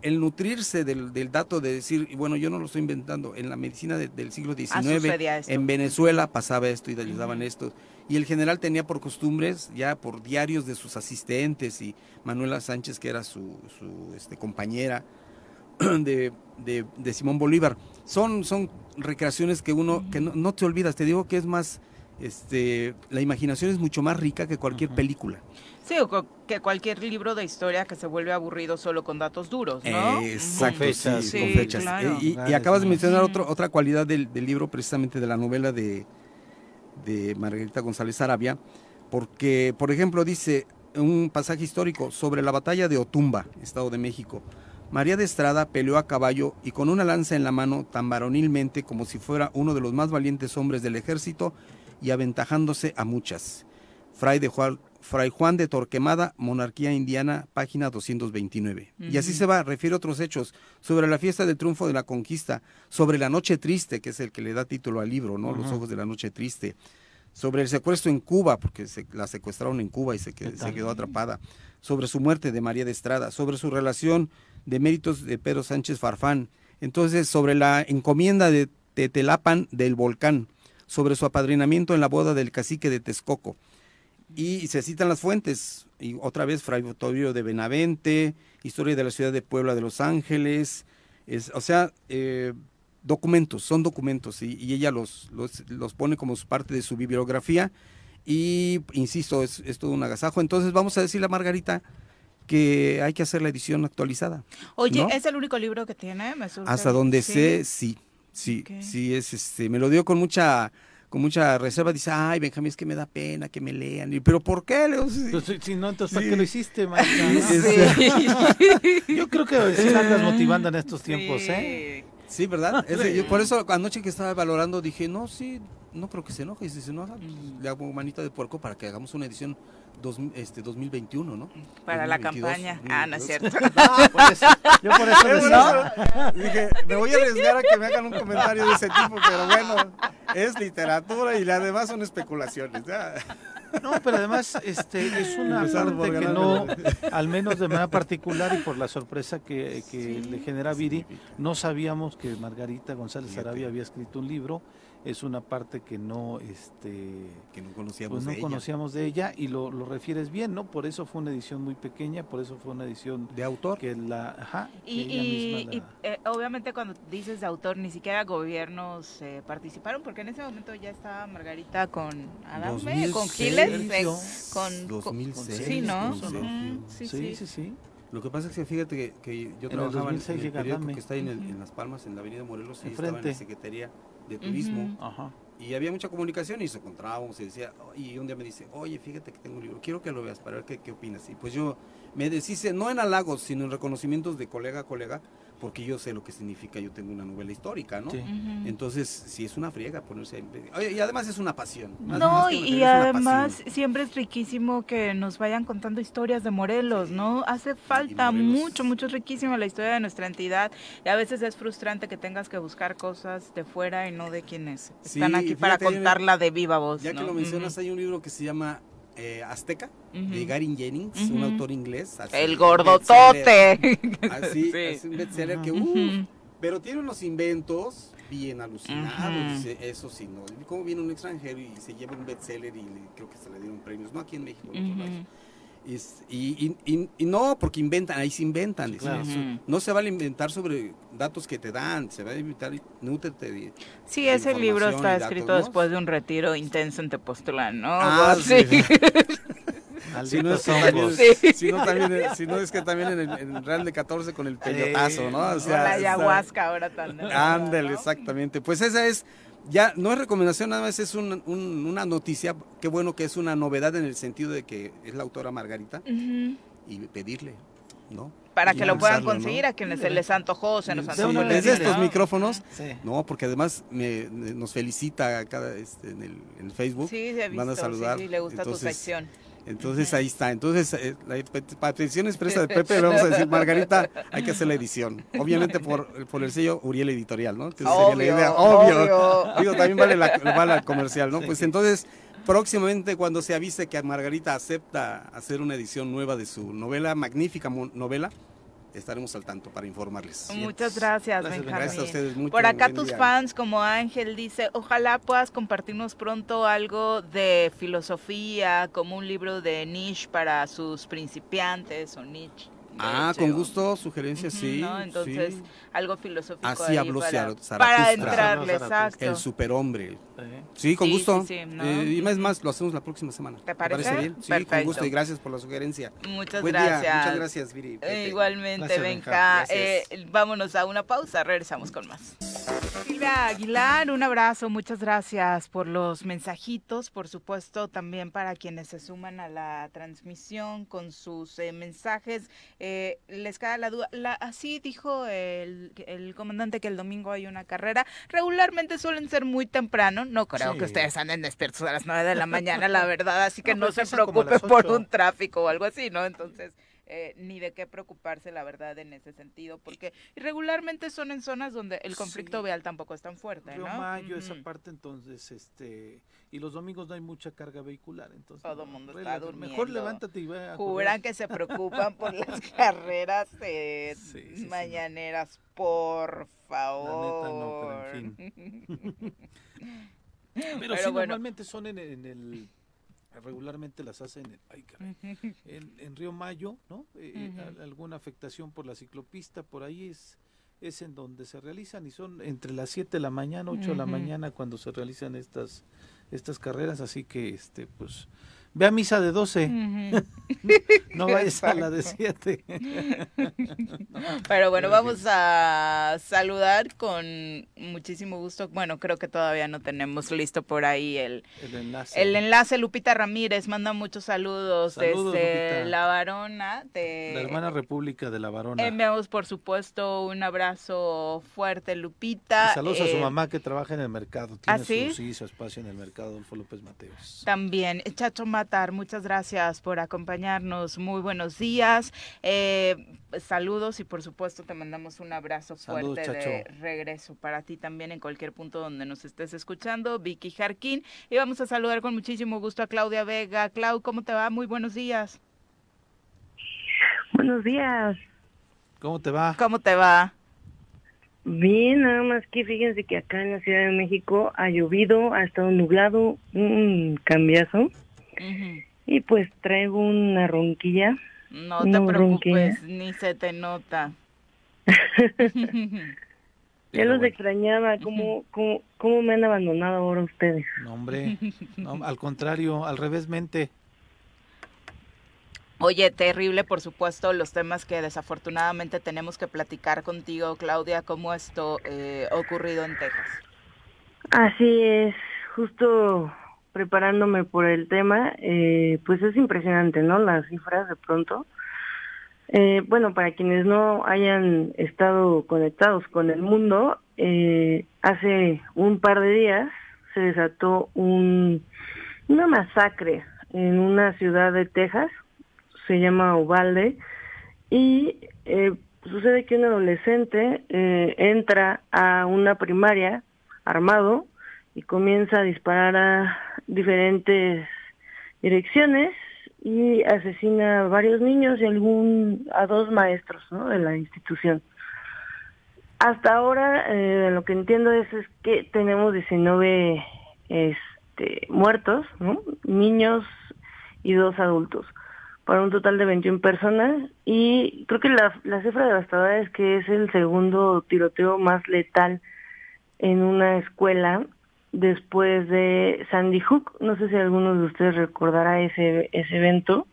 el, nutrirse del, del, dato de decir, bueno, yo no lo estoy inventando, en la medicina del siglo XIX, ah, en Venezuela pasaba esto y les daban esto. Y el general tenía por costumbres, ya por diarios de sus asistentes y Manuela Sánchez, que era su, su este, compañera de, de, Simón Bolívar. Son, son recreaciones que uno, que no, no, te olvidas, te digo que es más, este, la imaginación es mucho más rica que cualquier película. Sí, o que cualquier libro de historia que se vuelve aburrido solo con datos duros, ¿no? Exacto, sí, con fechas. Eh, y, acabas de mencionar otro, otra cualidad del, libro, precisamente de la novela de, de Margarita González Arabia, porque, por ejemplo, dice un pasaje histórico sobre la batalla de Otumba, Estado de México. María de Estrada peleó a caballo y con una lanza en la mano tan varonilmente como si fuera uno de los más valientes hombres del ejército y aventajándose a muchas. Fray de Juan, Fray Juan de Torquemada, Monarquía Indiana, página 229. Y así se va, refiere otros hechos sobre la fiesta del triunfo de la conquista, sobre la noche triste, que es el que le da título al libro, ¿no? Los ojos de la noche triste, sobre el secuestro en Cuba, porque se, la secuestraron en Cuba y se, se quedó atrapada, sobre su muerte de María de Estrada, sobre su relación de méritos de Pedro Sánchez Farfán, entonces sobre la encomienda de Tetelapan del volcán, sobre su apadrinamiento en la boda del cacique de Texcoco, y se citan las fuentes, y otra vez Fray Botorio de Benavente, Historia de la Ciudad de Puebla de Los Ángeles, es, o sea, eh, documentos, son documentos, y, ella los, los, pone como parte de su bibliografía, y insisto, es, todo un agasajo. Entonces vamos a decirle a Margarita que hay que hacer la edición actualizada. Oye, ¿es el único libro que tiene? Hasta donde sé, sí, sí, sí, es este, me lo dio con mucha con mucha reserva, dice, ay, Benjamín, es que me da pena que me lean. Y, ¿Pero por qué? Pues, si no, entonces, ¿para qué lo hiciste, Yo creo que sí andas motivando en estos tiempos, ¿eh? Sí, ¿verdad? yo por eso anoche que estaba valorando dije, no, sí, no creo que se enoje. Y si se enoja, pues, le hago manita de puerco para que hagamos una edición dos, este, 2021, ¿no? Para la campaña. Ah, no es cierto. yo por eso ¿no? dije, me voy a arriesgar a que me hagan un comentario de ese tipo, pero bueno, es literatura y además son especulaciones. No, pero además este, es una parte que no, al menos de manera particular y por la sorpresa que, que le genera Viri, no sabíamos que Margarita González Arabia había escrito un libro es una parte que no este que no conocíamos pues no de conocíamos ella. de ella y lo, lo, refieres bien no por eso fue una edición muy pequeña por eso fue una edición de autor que la ajá, y, eh, obviamente cuando dices de autor ni siquiera gobiernos eh, participaron porque en ese momento ya estaba Margarita con Adame con Giles eh, con 2006 sí no sí, sí, sí, sí, Lo que pasa es que fíjate que, que yo trabajaba en el periódico que está en, el, en, Las Palmas, en la Avenida Morelos, y estaba en la Secretaría de turismo. Y había mucha comunicación y nos encontrábamos y decía, y un día me dice, oye, fíjate que tengo un libro, quiero que lo veas para ver qué, qué opinas. Y pues yo me deshice, no en halagos, sino en reconocimientos de colega a colega, porque yo sé lo que significa, yo tengo una novela histórica, ¿no? Entonces, si es una friega ponerse Y además es una pasión. no, y, además siempre es riquísimo que nos vayan contando historias de Morelos, ¿no? Hace falta mucho, mucho es riquísimo la historia de nuestra entidad y a veces es frustrante que tengas que buscar cosas de fuera y no de quienes están aquí para contarla de viva voz. Ya que lo mencionas, hay un libro que se llama eh, Azteca, de Gary Jennings, un autor inglés. el gordotote. Así, es un bestseller que, pero tiene unos inventos bien alucinados, eso sí, ¿no? Como viene un extranjero y se lleva un bestseller y creo que se le dieron premios, no aquí en México, en y, y, y, no, porque inventan, ahí se inventan. No se vale inventar sobre datos que te dan, se va a inventar, nútrete Sí, ese libro está escrito después de un retiro intenso en Tepoztlán, ¿no? Ah, sí. Si no, es que también, si, no, es que también en el, Real de 14 con el peyotazo, ¿no? O sea, la ayahuasca ahora también. Ándale, exactamente. Pues esa es ya no es recomendación, nada más es una noticia, qué bueno que es una novedad en el sentido de que es la autora Margarita y pedirle, ¿no? Para que lo puedan conseguir a quienes se les antojó, se nos antojó. Desde estos micrófonos, no, porque además me, nos felicita cada, este, en, el, Facebook, sí, se ha visto, van a saludar. Sí, le gusta tu sección. Entonces ahí está. Entonces, eh, la petición expresa de Pepe, vamos a decir, Margarita, hay que hacer la edición. Obviamente por, por el sello Uriel Editorial, ¿no? obvio, sería la idea. Obvio. Digo, también vale la, vale comercial, ¿no? Pues entonces, próximamente cuando se avise que Margarita acepta hacer una edición nueva de su novela, magnífica novela, estaremos al tanto para informarles. Muchas gracias, gracias Gracias a ustedes. Mucho, Por acá tus fans, como Ángel dice, ojalá puedas compartirnos pronto algo de filosofía, como un libro de Nietzsche para sus principiantes o Nietzsche. Ah, con gusto, sugerencias, sí. Entonces, algo filosófico. Así habló para, para entrarle, exacto. El superhombre. Sí, con gusto. Eh, y más, más, lo hacemos la próxima semana. ¿Te parece? bien? Sí, con gusto y gracias por la sugerencia. Muchas gracias. Muchas gracias, Viri. igualmente, venga. Eh, vámonos a una pausa, regresamos con más. Silvia Aguilar, un abrazo, muchas gracias por los mensajitos, por supuesto también para quienes se suman a la transmisión con sus eh, mensajes. les queda la duda, así dijo el, el comandante que el domingo hay una carrera, regularmente suelen ser muy temprano, no creo que ustedes anden despiertos a las 9 de la mañana, la verdad, así que no, no se preocupe por un tráfico o algo así, ¿no? Entonces, eh, ni de qué preocuparse, la verdad, en ese sentido, porque regularmente son en zonas donde el conflicto vial tampoco es tan fuerte, Río Mayo, esa parte, entonces, este, y los domingos no hay mucha carga vehicular, entonces. Todo el mundo está durmiendo. Mejor levántate y ve a Juran que se preocupan por las carreras eh, mañaneras, por favor. La neta no, pero en fin. pero, sí, normalmente son en el regularmente las hacen en, en, Río Mayo, ¿no? Eh, eh, alguna afectación por la ciclopista, por ahí es, es en donde se realizan y son entre las 7 de la mañana, 8 de la mañana cuando se realizan estas, estas carreras, así que este pues Ve a misa de 12. no vayas a la de 7. Pero bueno, vamos a saludar con muchísimo gusto. Bueno, creo que todavía no tenemos listo por ahí el, enlace. El enlace, Lupita Ramírez manda muchos saludos, desde La Varona. De, la hermana República de La Varona. Enviamos, por supuesto, un abrazo fuerte, Lupita. saludos a su eh, mamá que trabaja en el mercado. Tiene ¿Ah, su, su espacio en el mercado, Adolfo López Mateos. También, Chacho Muchas gracias por acompañarnos. Muy buenos días. Eh, saludos y por supuesto te mandamos un abrazo fuerte de regreso para ti también en cualquier punto donde nos estés escuchando. Vicky Jarquín. Y vamos a saludar con muchísimo gusto a Claudia Vega. Clau, ¿cómo te va? Muy buenos días. Buenos días. ¿Cómo te va? ¿Cómo te va? Bien, nada más que fíjense que acá en la Ciudad de México ha llovido, ha estado nublado, un cambiazo. Y pues traigo una ronquilla. No te preocupes, ni se te nota. ya los extrañaba, ¿Cómo, cómo, cómo me han abandonado ahora ustedes? No, hombre, al contrario, al revésmente. Oye, terrible, por supuesto, los temas que desafortunadamente tenemos que platicar contigo, Claudia, cómo esto eh, ha ocurrido en Texas. Así es, justo preparándome por el tema, eh, pues es impresionante, ¿no? Las cifras de pronto. Eh, bueno, para quienes no hayan estado conectados con el mundo, hace un par de días se desató un, una masacre en una ciudad de Texas se llama Ubalde, y eh, sucede que un adolescente eh, entra a una primaria armado y comienza a disparar a diferentes direcciones y asesina a varios niños y algún a dos maestros de la institución. Hasta ahora, eh, lo que entiendo es, que tenemos 19 este, muertos, ¿no? niños y dos adultos para un total de 21 personas y creo que la cifra devastadora es que es el segundo tiroteo más letal en una escuela después de Sandy Hook. No sé si alguno de ustedes recordará ese, ese evento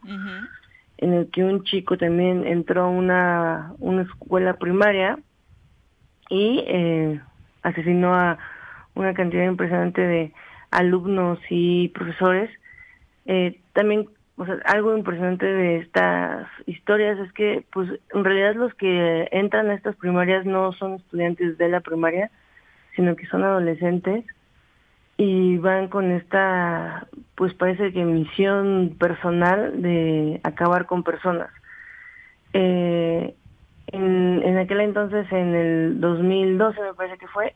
en el que un chico también entró a una, una escuela primaria y eh, asesinó a una cantidad impresionante de alumnos y profesores. Eh, también o sea, algo impresionante de estas historias es que, pues, en realidad los que entran a estas primarias no son estudiantes de la primaria, sino que son adolescentes y van con esta, pues parece que misión personal de acabar con personas. Eh, en, en aquel entonces, en el 2012 me parece que fue,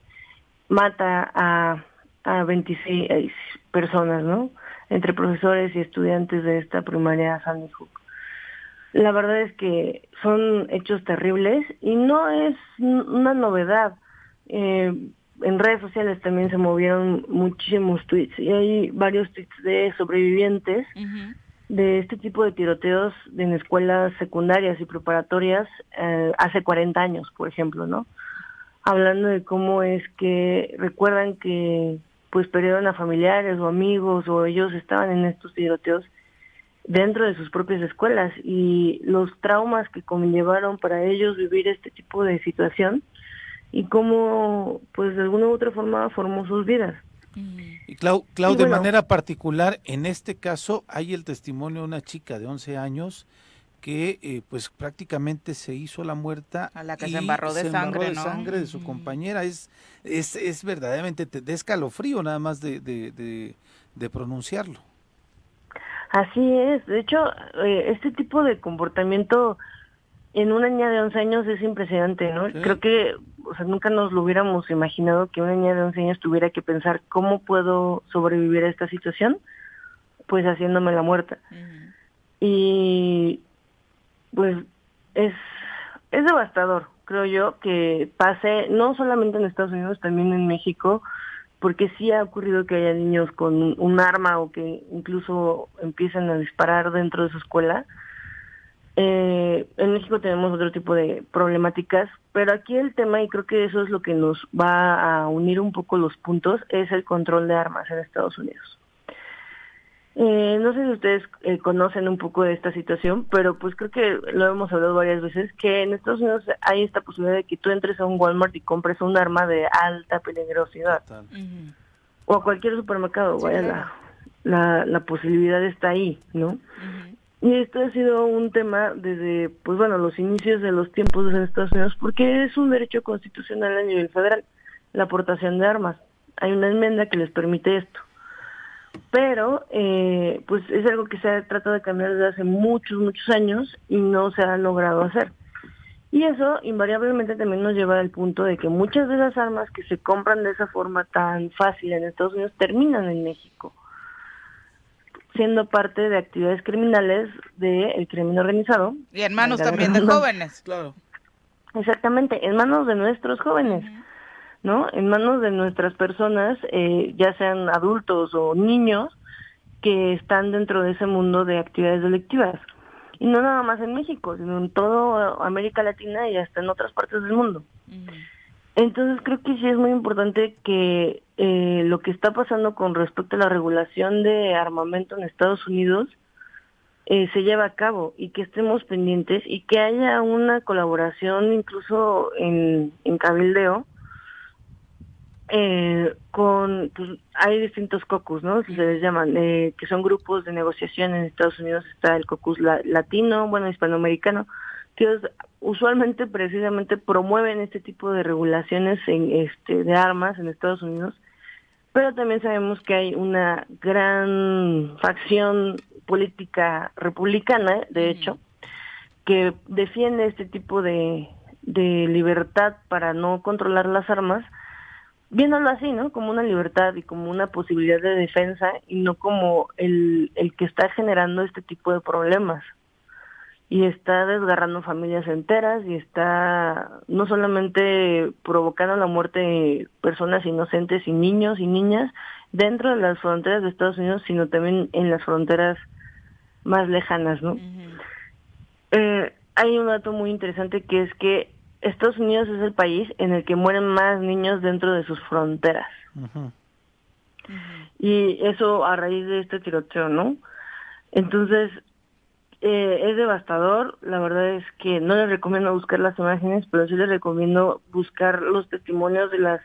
mata a, a 26 personas, ¿no? entre profesores y estudiantes de esta primaria Sandy Hook. La verdad es que son hechos terribles y no es una novedad. Eh, en redes sociales también se movieron muchísimos tweets y hay varios tweets de sobrevivientes de este tipo de tiroteos en escuelas secundarias y preparatorias eh, hace 40 años, por ejemplo, ¿no? Hablando de cómo es que recuerdan que pues perdieron a familiares o amigos o ellos estaban en estos tiroteos dentro de sus propias escuelas y los traumas que conllevaron para ellos vivir este tipo de situación y cómo pues de alguna u otra forma formó sus vidas. Y Clau, Clau de manera particular, en este caso hay el testimonio de una chica de 11 años que eh, pues prácticamente se hizo la muerta a la que se embarró de sangre, de sangre de su compañera. Es es, es verdaderamente de escalofrío nada más de, de, de, pronunciarlo. Así es. De hecho eh, este tipo de comportamiento en una niña de 11 años es impresionante no creo que o sea nunca nos lo hubiéramos imaginado que una niña de 11 años tuviera que pensar cómo puedo sobrevivir a esta situación pues haciéndome la muerta. Y pues es, es devastador, creo yo, que pase no solamente en Estados Unidos, también en México, porque sí ha ocurrido que haya niños con un arma o que incluso empiezan a disparar dentro de su escuela. Eh, en México tenemos otro tipo de problemáticas, pero aquí el tema, y creo que eso es lo que nos va a unir un poco los puntos, es el control de armas en Estados Unidos. Eh, no sé si ustedes eh, conocen un poco de esta situación, pero pues creo que lo hemos hablado varias veces, que en Estados Unidos hay esta posibilidad de que tú entres a un Walmart y compres un arma de alta peligrosidad. O a cualquier supermercado, vaya, la, la, posibilidad está ahí, ¿no? Y esto ha sido un tema desde, pues bueno, los inicios de los tiempos en Estados Unidos, porque es un derecho constitucional a nivel federal, la aportación de armas. Hay una enmienda que les permite esto pero eh, pues es algo que se ha tratado de cambiar desde hace muchos, muchos años y no se ha logrado hacer. Y eso invariablemente también nos lleva al punto de que muchas de las armas que se compran de esa forma tan fácil en Estados Unidos terminan en México, siendo parte de actividades criminales del crimen organizado. Y en manos también de jóvenes, claro. Exactamente, en manos de nuestros jóvenes. ¿no? En manos de nuestras personas, eh, ya sean adultos o niños, que están dentro de ese mundo de actividades delictivas. Y no nada más en México, sino en toda América Latina y hasta en otras partes del mundo. Entonces creo que sí es muy importante que eh, lo que está pasando con respecto a la regulación de armamento en Estados Unidos eh, se lleve a cabo y que estemos pendientes y que haya una colaboración incluso en, en cabildeo eh, con pues, hay distintos cocus, ¿no? Se les llaman, eh, que son grupos de negociación en Estados Unidos. Está el cocus latino, bueno, hispanoamericano, usualmente precisamente promueven este tipo de regulaciones en, este, de armas en Estados Unidos. Pero también sabemos que hay una gran facción política republicana, de hecho, que defiende este tipo de, de libertad para no controlar las armas viéndolo así, ¿no? Como una libertad y como una posibilidad de defensa y no como el, el que está generando este tipo de problemas. Y está desgarrando familias enteras y está no solamente provocando la muerte de personas inocentes y niños y niñas dentro de las fronteras de Estados Unidos, sino también en las fronteras más lejanas, ¿no? eh, hay un dato muy interesante que es que Estados Unidos es el país en el que mueren más niños dentro de sus fronteras. Y eso a raíz de este tiroteo, ¿no? Entonces, eh, es devastador. La verdad es que no les recomiendo buscar las imágenes, pero sí les recomiendo buscar los testimonios de las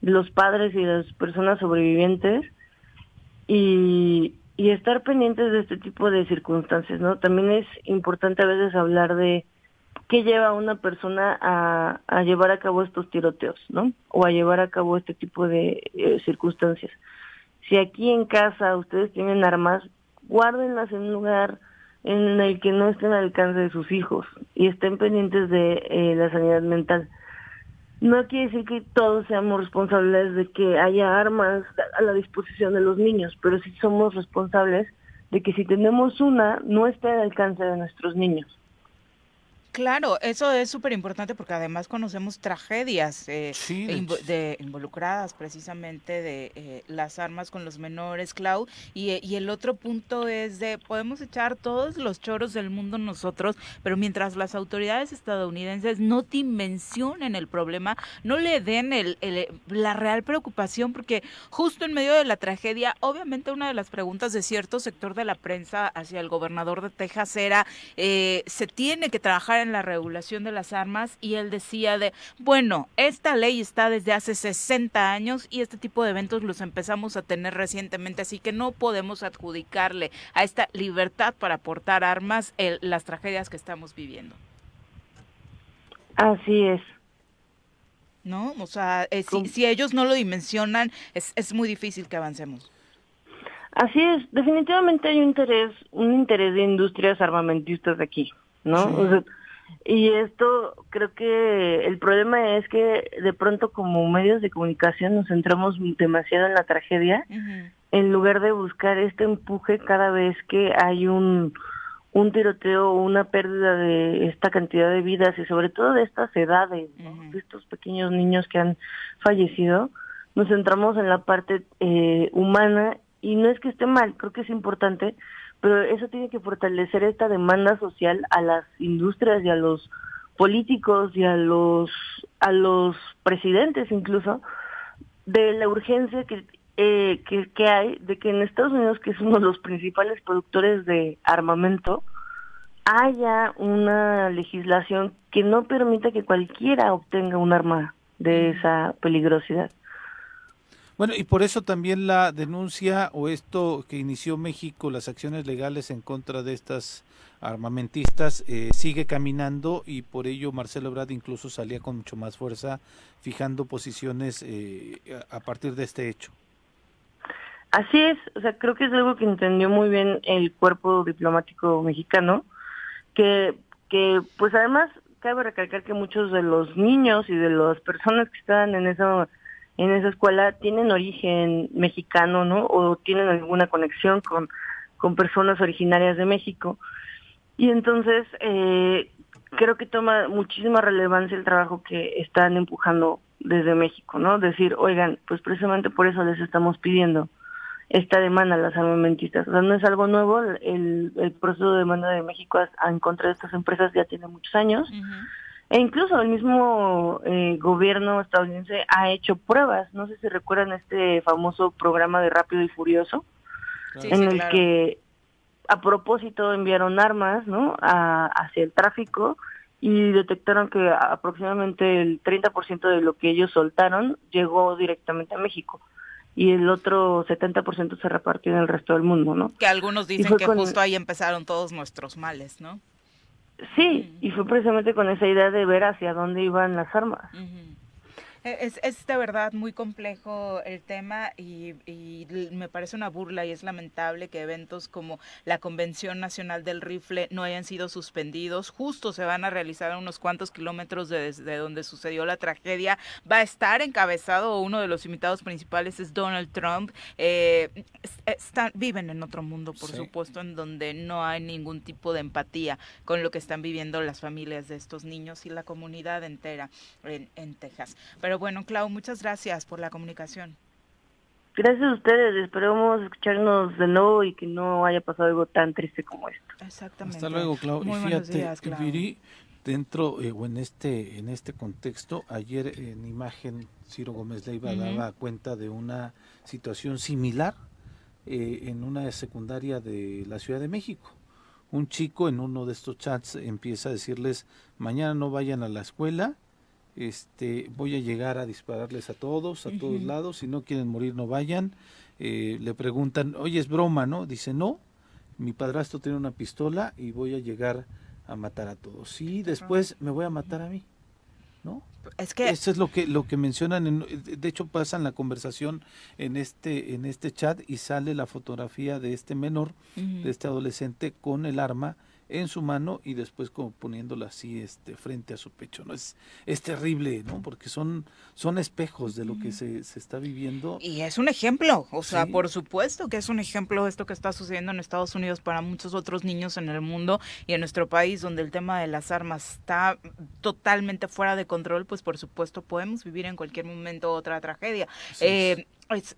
de los padres y de las personas sobrevivientes y, y estar pendientes de este tipo de circunstancias, ¿no? También es importante a veces hablar de qué lleva a una persona a, llevar a cabo estos tiroteos, ¿no? O a llevar a cabo este tipo de eh, circunstancias. Si aquí en casa ustedes tienen armas, guárdenlas en un lugar en el que no estén al alcance de sus hijos y estén pendientes de eh, la sanidad mental. No quiere decir que todos seamos responsables de que haya armas a la disposición de los niños, pero sí somos responsables de que si tenemos una, no esté al alcance de nuestros niños. Claro, eso es súper importante porque además conocemos tragedias eh, de, involucradas precisamente de eh, las armas con los menores, Clau. Y, eh, y, el otro punto es de, podemos echar todos los choros del mundo nosotros, pero mientras las autoridades estadounidenses no dimensionen el problema, no le den el, la real preocupación, porque justo en medio de la tragedia, obviamente una de las preguntas de cierto sector de la prensa hacia el gobernador de Texas era, se tiene que trabajar en la regulación de las armas y él decía de, bueno, esta ley está desde hace 60 años y este tipo de eventos los empezamos a tener recientemente, así que no podemos adjudicarle a esta libertad para portar armas las tragedias que estamos viviendo. Así es. ¿No? O sea, eh, si, si, ellos no lo dimensionan, es, es muy difícil que avancemos. Así es, definitivamente hay un interés, un interés de industrias armamentistas aquí, ¿no? Y esto creo que el problema es que de pronto como medios de comunicación nos centramos demasiado en la tragedia en lugar de buscar este empuje cada vez que hay un, un tiroteo o una pérdida de esta cantidad de vidas y sobre todo de estas edades, de estos pequeños niños que han fallecido, nos centramos en la parte eh, humana y no es que esté mal, creo que es importante, pero eso tiene que fortalecer esta demanda social a las industrias y a los políticos y a los a los presidentes incluso de la urgencia que eh, que, que hay de que en Estados Unidos, que es uno de los principales productores de armamento, haya una legislación que no permita que cualquiera obtenga un arma de esa peligrosidad. Bueno, y por eso también la denuncia o esto que inició México, las acciones legales en contra de estas armamentistas, eh, sigue caminando y por ello Marcelo Ebrard incluso salía con mucho más fuerza fijando posiciones eh, a partir de este hecho. Así es, o sea, creo que es algo que entendió muy bien el cuerpo diplomático mexicano, que, que pues además cabe recalcar que muchos de los niños y de las personas que están en esa en esa escuela tienen origen mexicano, ¿no? O tienen alguna conexión con, con personas originarias de México. Y entonces eh, creo que toma muchísima relevancia el trabajo que están empujando desde México, ¿no? Decir, oigan, pues precisamente por eso les estamos pidiendo esta demanda a las armamentistas. O sea, no es algo nuevo, el, el proceso de demanda de México en contra de estas empresas ya tiene muchos años. E incluso el mismo eh, gobierno estadounidense ha hecho pruebas. No sé si recuerdan este famoso programa de Rápido y Furioso, en el que a propósito enviaron armas ¿no? hacia el tráfico y detectaron que aproximadamente el 30% de lo que ellos soltaron llegó directamente a México y el otro 70% se repartió en el resto del mundo, ¿no? Que algunos dicen que justo ahí empezaron todos nuestros males, ¿no? Sí, y fue precisamente con esa idea de ver hacia dónde iban las armas. Es, es de verdad muy complejo el tema y, me parece una burla y es lamentable que eventos como la Convención Nacional del Rifle no hayan sido suspendidos. Justo se van a realizar a unos cuantos kilómetros de, donde sucedió la tragedia. Va a estar encabezado, uno de los invitados principales es Donald Trump. Eh, están, viven en otro mundo, por supuesto, en donde no hay ningún tipo de empatía con lo que están viviendo las familias de estos niños y la comunidad entera en, en Texas. Pero bueno, Clau, muchas gracias por la comunicación. Gracias a ustedes, esperamos escucharnos de nuevo y que no haya pasado algo tan triste como esto. Exactamente. Hasta luego, Clau. y fíjate, Viri, dentro eh, o en este en este contexto, ayer en imagen Ciro Gómez Leiva daba cuenta de una situación similar eh, en una secundaria de la Ciudad de México. Un chico en uno de estos chats empieza a decirles, mañana no vayan a la escuela, este, voy a llegar a dispararles a todos, a todos lados, si no quieren morir no vayan. Eh, le preguntan, oye, es broma, ¿no? Dice, no, mi padrastro tiene una pistola y voy a llegar a matar a todos. Sí, después me voy a matar a mí, ¿no? Es que eso es lo que lo que mencionan, en, de hecho pasan la conversación en este en este chat y sale la fotografía de este menor, de este adolescente con el arma en su mano y después como poniéndola así este frente a su pecho no es es terrible no porque son son espejos de lo que se, se está viviendo. Y es un ejemplo o sea por supuesto que es un ejemplo esto que está sucediendo en Estados Unidos para muchos otros niños en el mundo y en nuestro país donde el tema de las armas está totalmente fuera de control pues por supuesto podemos vivir en cualquier momento otra tragedia. Eh,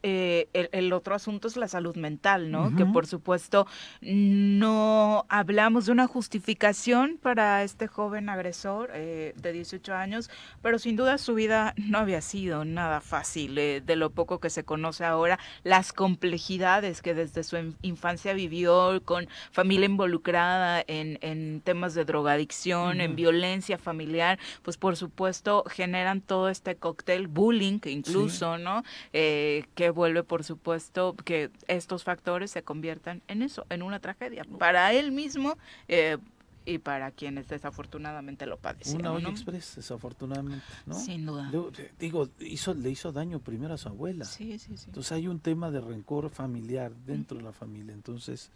eh, el, otro asunto es la salud mental, ¿no? Que por supuesto no hablamos de una justificación para este joven agresor eh, de 18 años, pero sin duda su vida no había sido nada fácil. Eh, de lo poco que se conoce ahora, las complejidades que desde su infancia vivió con familia involucrada en, en temas de drogadicción, en violencia familiar, pues por supuesto generan todo este cóctel, bullying incluso, ¿no? Eh, que vuelve, por supuesto, que estos factores se conviertan en eso, en una tragedia, para él mismo eh, y para quienes desafortunadamente lo padecen. Una olla express, desafortunadamente, ¿no? Sin duda. Digo, hizo, le hizo daño primero a su abuela. Sí, sí, sí. Entonces hay un tema de rencor familiar dentro de la familia, entonces...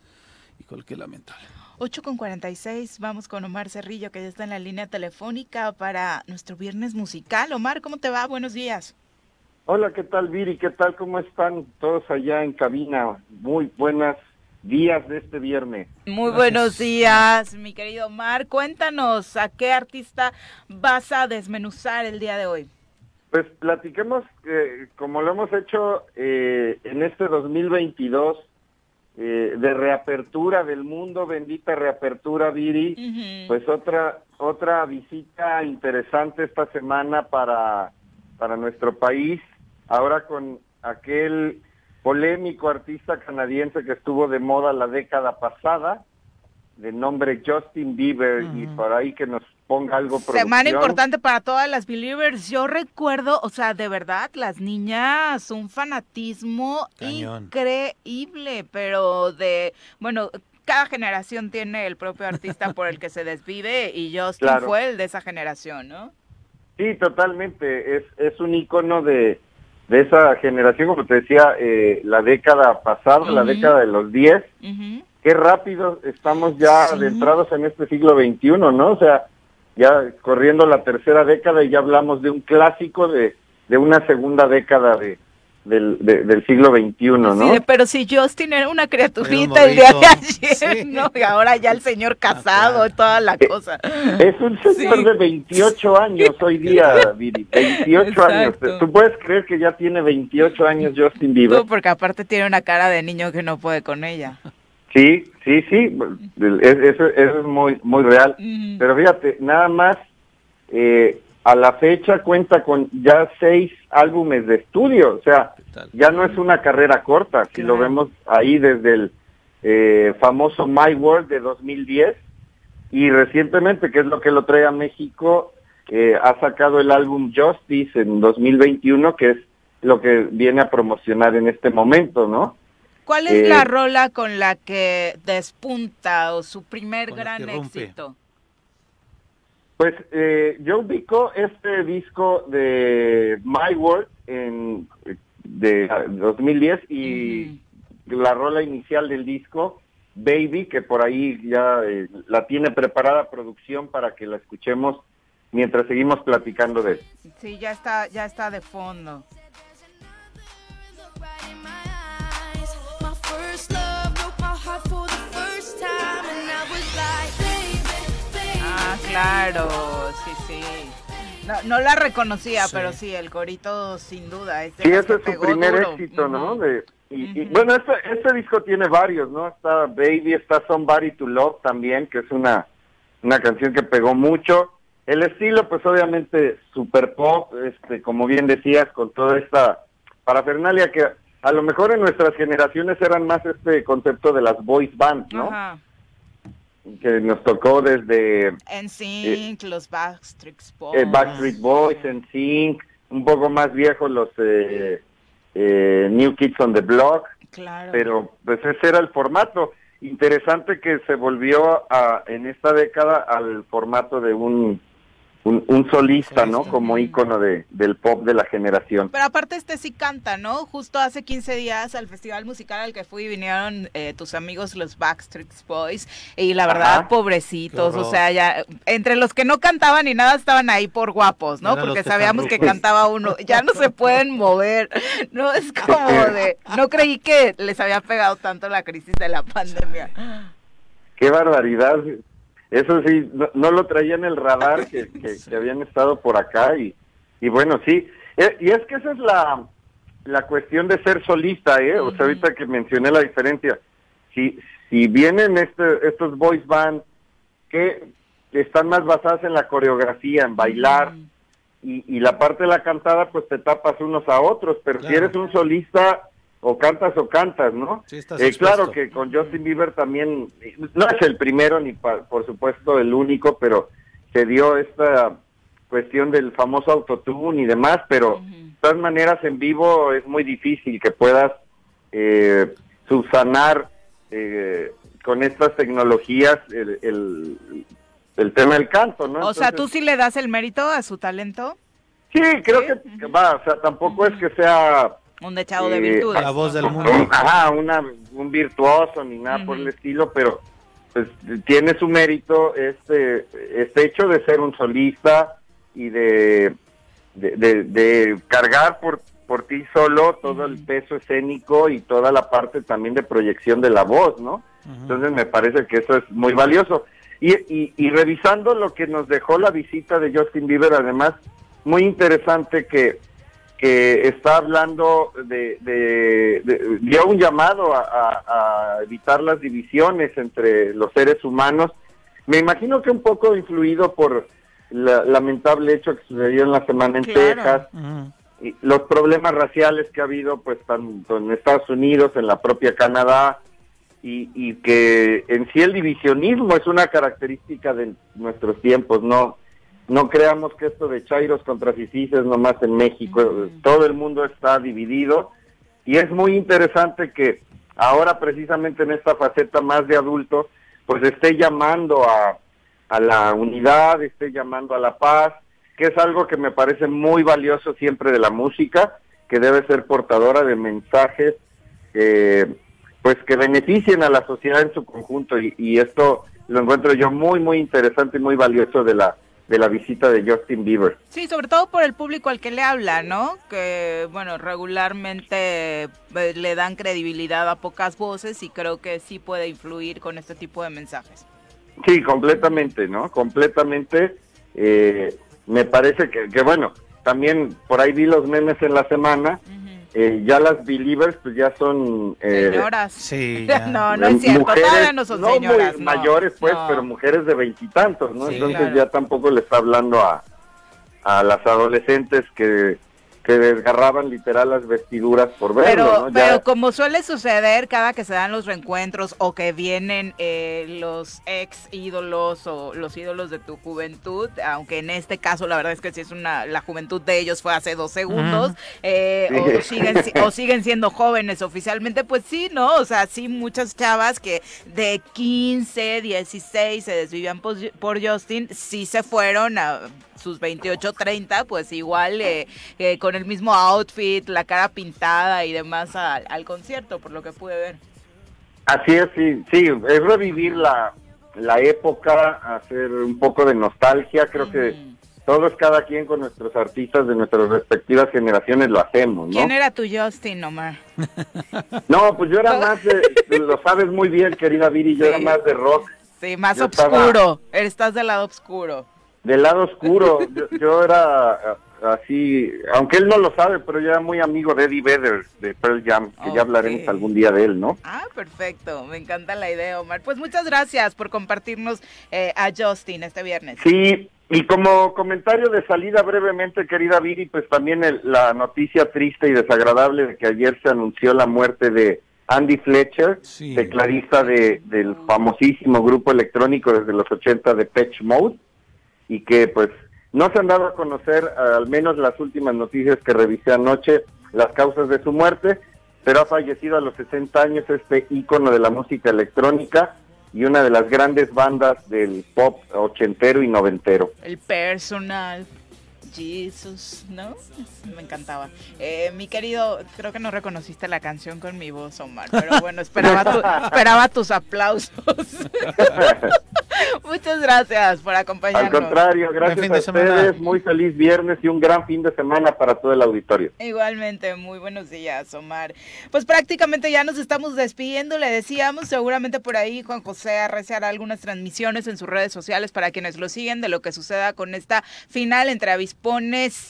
Híjole, qué lamentable. 8 con 46, vamos con Omar Cerrillo, que ya está en la línea telefónica para nuestro viernes musical. Omar, ¿cómo te va? Buenos días. Hola, ¿qué tal Viri? ¿Qué tal? ¿Cómo están todos allá en cabina? Muy buenas días de este viernes. Muy buenos días, mi querido Omar. Cuéntanos, ¿a qué artista vas a desmenuzar el día de hoy? Pues platiquemos, eh, como lo hemos hecho eh, en este 2022, eh, de reapertura del mundo, bendita reapertura, Viri, pues otra, otra visita interesante esta semana para, para nuestro país ahora con aquel polémico artista canadiense que estuvo de moda la década pasada, de nombre Justin Bieber, y por ahí que nos ponga algo Semana importante para todas las Believers. Yo recuerdo, o sea, de verdad, las niñas, un fanatismo increíble, pero de, bueno, cada generación tiene el propio artista por el que se desvive y Justin fue el de esa generación, ¿no? Sí, totalmente. Es, es un icono de, de esa generación, como te decía, eh, la década pasada, la década de los 10. Qué rápido estamos ya adentrados en este siglo XXI, ¿no? O sea, ya corriendo la tercera década y ya hablamos de un clásico de, de una segunda década de, del, del siglo XXI, ¿no? Sí, pero si Justin era una criaturita el día de ayer, ¿no? Y ahora ya el señor ah, casado, y toda la eh, cosa. Es un señor de 28 años hoy día, Viri, 28 años. ¿Tú puedes creer que ya tiene 28 años Justin Bieber? No, porque aparte tiene una cara de niño que no puede con ella. Sí, sí, sí, eso, es muy, muy real. Pero fíjate, nada más... Eh, a la fecha cuenta con ya seis álbumes de estudio, o sea, ya no es una carrera corta, si lo vemos ahí desde el eh, famoso My World de 2010 y recientemente, que es lo que lo trae a México, eh, ha sacado el álbum Justice en 2021, que es lo que viene a promocionar en este momento, ¿no? ¿Cuál es la eh, rola con la que despunta o su primer gran éxito? Pues eh, yo ubico este disco de My World en, de 2010 y la rola inicial del disco, Baby, que por ahí ya eh, la tiene preparada producción para que la escuchemos mientras seguimos platicando de él. Sí, ya está, ya está de fondo. Claro, sí, sí. No, no la reconocía, pero sí, el corito sin duda. sí, ese es su primer éxito, ¿no? y, bueno, este, este, disco tiene varios, ¿no? Está Baby, está Somebody to Love también, que es una, una canción que pegó mucho. El estilo, pues obviamente, super pop, este, como bien decías, con toda esta parafernalia que a lo mejor en nuestras generaciones eran más este concepto de las voice bands, ¿no? Ajá que nos tocó desde... NSYNC, eh, los Backstreet Boys. Eh, Backstreet Boys, NSYNC, un poco más viejos los eh, eh, New Kids on the Block. Claro. Pero pues ese era el formato. Interesante que se volvió a, en esta década al formato de un un, solista, ¿no? Como ícono de, del pop de la generación. Pero aparte este sí canta, ¿no? Justo hace 15 días al festival musical al que fui vinieron eh, tus amigos los Backstreet Boys y la verdad, pobrecitos, o sea, ya entre los que no cantaban ni nada estaban ahí por guapos, ¿no? Porque sabíamos que cantaba uno, ya no se pueden mover, no es como de, no creí que les había pegado tanto la crisis de la pandemia. Qué barbaridad, eso sí, no, lo traía en el radar que, que, habían estado por acá y, y bueno, sí. Eh, y es que esa es la, la cuestión de ser solista, ¿eh? O sea, ahorita que mencioné la diferencia. Si, si vienen este, estos voice bands que están más basadas en la coreografía, en bailar, y, y la parte de la cantada, pues te tapas unos a otros, pero si eres un solista, o cantas o cantas, ¿no? Sí, eh, claro que con Justin Bieber también, no es el primero ni por supuesto el único, pero se dio esta cuestión del famoso autotune y demás, pero de todas maneras en vivo es muy difícil que puedas eh, subsanar eh, con estas tecnologías el, el, tema del canto, ¿no? O sea, ¿tú sí le das el mérito a su talento? Sí, creo que va, o sea, tampoco es que sea un dechado de virtudes. La voz del mundo. Ajá, una, un virtuoso ni nada por el estilo, pero pues tiene su mérito este, este hecho de ser un solista y de, de, cargar por, por ti solo todo el peso escénico y toda la parte también de proyección de la voz, ¿no? Entonces me parece que eso es muy valioso. Y, y, y revisando lo que nos dejó la visita de Justin Bieber, además, muy interesante que que está hablando de, dio un llamado a, evitar las divisiones entre los seres humanos. Me imagino que un poco influido por el lamentable hecho que sucedió en la semana en Texas, los problemas raciales que ha habido pues tanto en Estados Unidos, en la propia Canadá, y, y que en sí el divisionismo es una característica de nuestros tiempos, no no creamos que esto de Chairos contra Fisis es nomás en México, todo el mundo está dividido. Y es muy interesante que ahora precisamente en esta faceta más de adulto, pues esté llamando a, a la unidad, esté llamando a la paz, que es algo que me parece muy valioso siempre de la música, que debe ser portadora de mensajes eh, pues que beneficien a la sociedad en su conjunto. Y, y esto lo encuentro yo muy muy interesante y muy valioso de la de la visita de Justin Bieber. Sí, sobre todo por el público al que le habla, ¿no? Que, bueno, regularmente eh, le dan credibilidad a pocas voces y creo que sí puede influir con este tipo de mensajes. Sí, completamente, ¿no? Completamente. Eh, me parece que, que, bueno, también por ahí vi los memes en la semana. Eh, ya las believers pues ya son eh, señoras. Sí no no es cierto mujeres, no son señoras muy mayores pues pero mujeres de veintitantos no entonces ya tampoco le está hablando a a las adolescentes que que desgarraban literal las vestiduras por verlo. Pero, pero como suele suceder cada que se dan los reencuentros o que vienen eh, los ex ídolos o los ídolos de tu juventud, aunque en este caso la verdad es que si es una la juventud de ellos fue hace dos segundos, eh, o, siguen, o siguen siendo jóvenes oficialmente, pues sí, ¿no? O sea, sí muchas chavas que de 15, 16 se desvivían por, por Justin, sí se fueron a sus 28, 30, pues igual eh, eh, con el mismo outfit, la cara pintada y demás al, concierto, por lo que pude ver. Así es, sí, sí, es revivir la, la época, hacer un poco de nostalgia, creo que todos cada quien con nuestros artistas de nuestras respectivas generaciones lo hacemos, ¿no? ¿Quién era tu Justin, Omar? no, pues yo era más de, lo sabes muy bien, querida Viri, yo era más de rock. Sí, más oscuro, estás del lado oscuro del lado oscuro. Yo, era así, aunque él no lo sabe, pero yo era muy amigo de Eddie Vedder de Pearl Jam, que ya hablaremos algún día de él, ¿no? Ah, perfecto, me encanta la idea, Omar. Pues muchas gracias por compartirnos eh, a Justin este viernes. Sí, y como comentario de salida brevemente, querida Viri, pues también la noticia triste y desagradable de que ayer se anunció la muerte de Andy Fletcher, tecladista de, del famosísimo grupo electrónico desde los 80 de Patch Mode y que pues no se han dado a conocer, al menos las últimas noticias que revisé anoche, las causas de su muerte, pero ha fallecido a los 60 años este ícono de la música electrónica y una de las grandes bandas del pop ochentero y noventero. El personal. Jesus, ¿no? Me encantaba. Eh, mi querido, creo que no reconociste la canción con mi voz, Omar, pero bueno, esperaba, esperaba tus aplausos. Muchas gracias por acompañarnos. Al contrario, gracias a ustedes. Muy feliz viernes y un gran fin de semana para todo el auditorio. Igualmente, muy buenos días, Omar. Pues prácticamente ya nos estamos despidiendo. Le decíamos, seguramente por ahí Juan José arreciará algunas transmisiones en sus redes sociales para quienes lo siguen de lo que suceda con esta final entre Avispones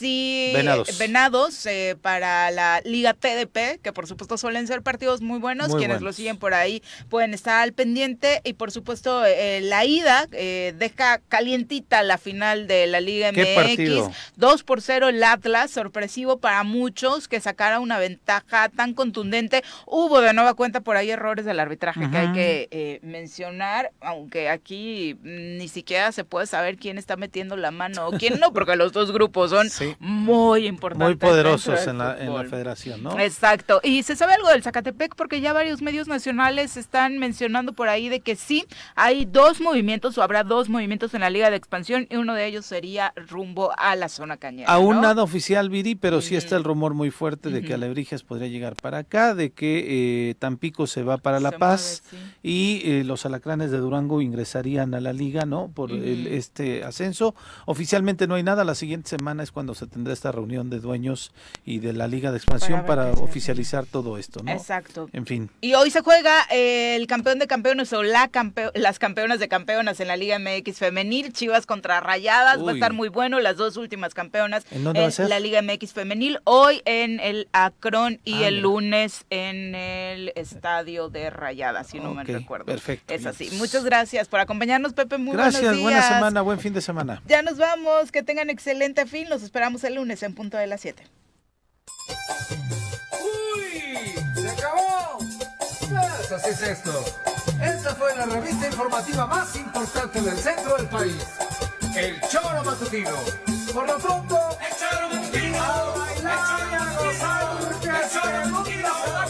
y Venados, eh, para la Liga TDP, que por supuesto suelen ser partidos muy buenos. quienes lo siguen por ahí pueden estar al pendiente y por supuesto eh, la eh, deja calientita la final de la Liga MX. 2 por 0 el Atlas, sorpresivo para muchos que sacara una ventaja tan contundente. Hubo de nueva cuenta por ahí errores del arbitraje que hay que mencionar, aunque aquí ni siquiera se puede saber quién está metiendo la mano o quién no, porque los dos grupos son muy importantes. Muy poderosos en la, en la federación, ¿no? Exacto. Y se sabe algo del Zacatepec porque ya varios medios nacionales están mencionando por ahí de que sí, hay dos movimientos o habrá dos movimientos en la Liga de Expansión y uno de ellos sería rumbo a la zona cañera. Aún nada oficial, Viri, pero sí está el rumor muy fuerte de que Alebrijes podría llegar para acá, de que eh, Tampico se va para La Paz y eh, los alacranes de Durango ingresarían a la liga, ¿no? Por este ascenso. Oficialmente no hay nada, la siguiente semana es cuando se tendrá esta reunión de dueños y de la Liga de Expansión para, oficializar todo esto, ¿no? Exacto. En fin. Y hoy se juega el campeón de campeones o la las campeonas de campeones en la Liga MX femenil, Chivas contra Rayadas, va a estar muy bueno, las dos últimas campeonas en, la Liga MX femenil, hoy en el Acron y ah, el lunes en el Estadio de Rayadas, si no me recuerdo. Perfecto. Es así. Muchas gracias por acompañarnos, Pepe, muy gracias, buenos días. buena semana, buen fin de semana. Ya nos vamos, que tengan excelente fin, los esperamos el lunes en punto de las 7. ¡Uy! ¡Se acabó! Pues así es esto. Esta fue la revista informativa más importante del centro del país. El Choro Matutino. Por lo pronto, el Choro Matutino. A bailar y a gozar el Choro Matutino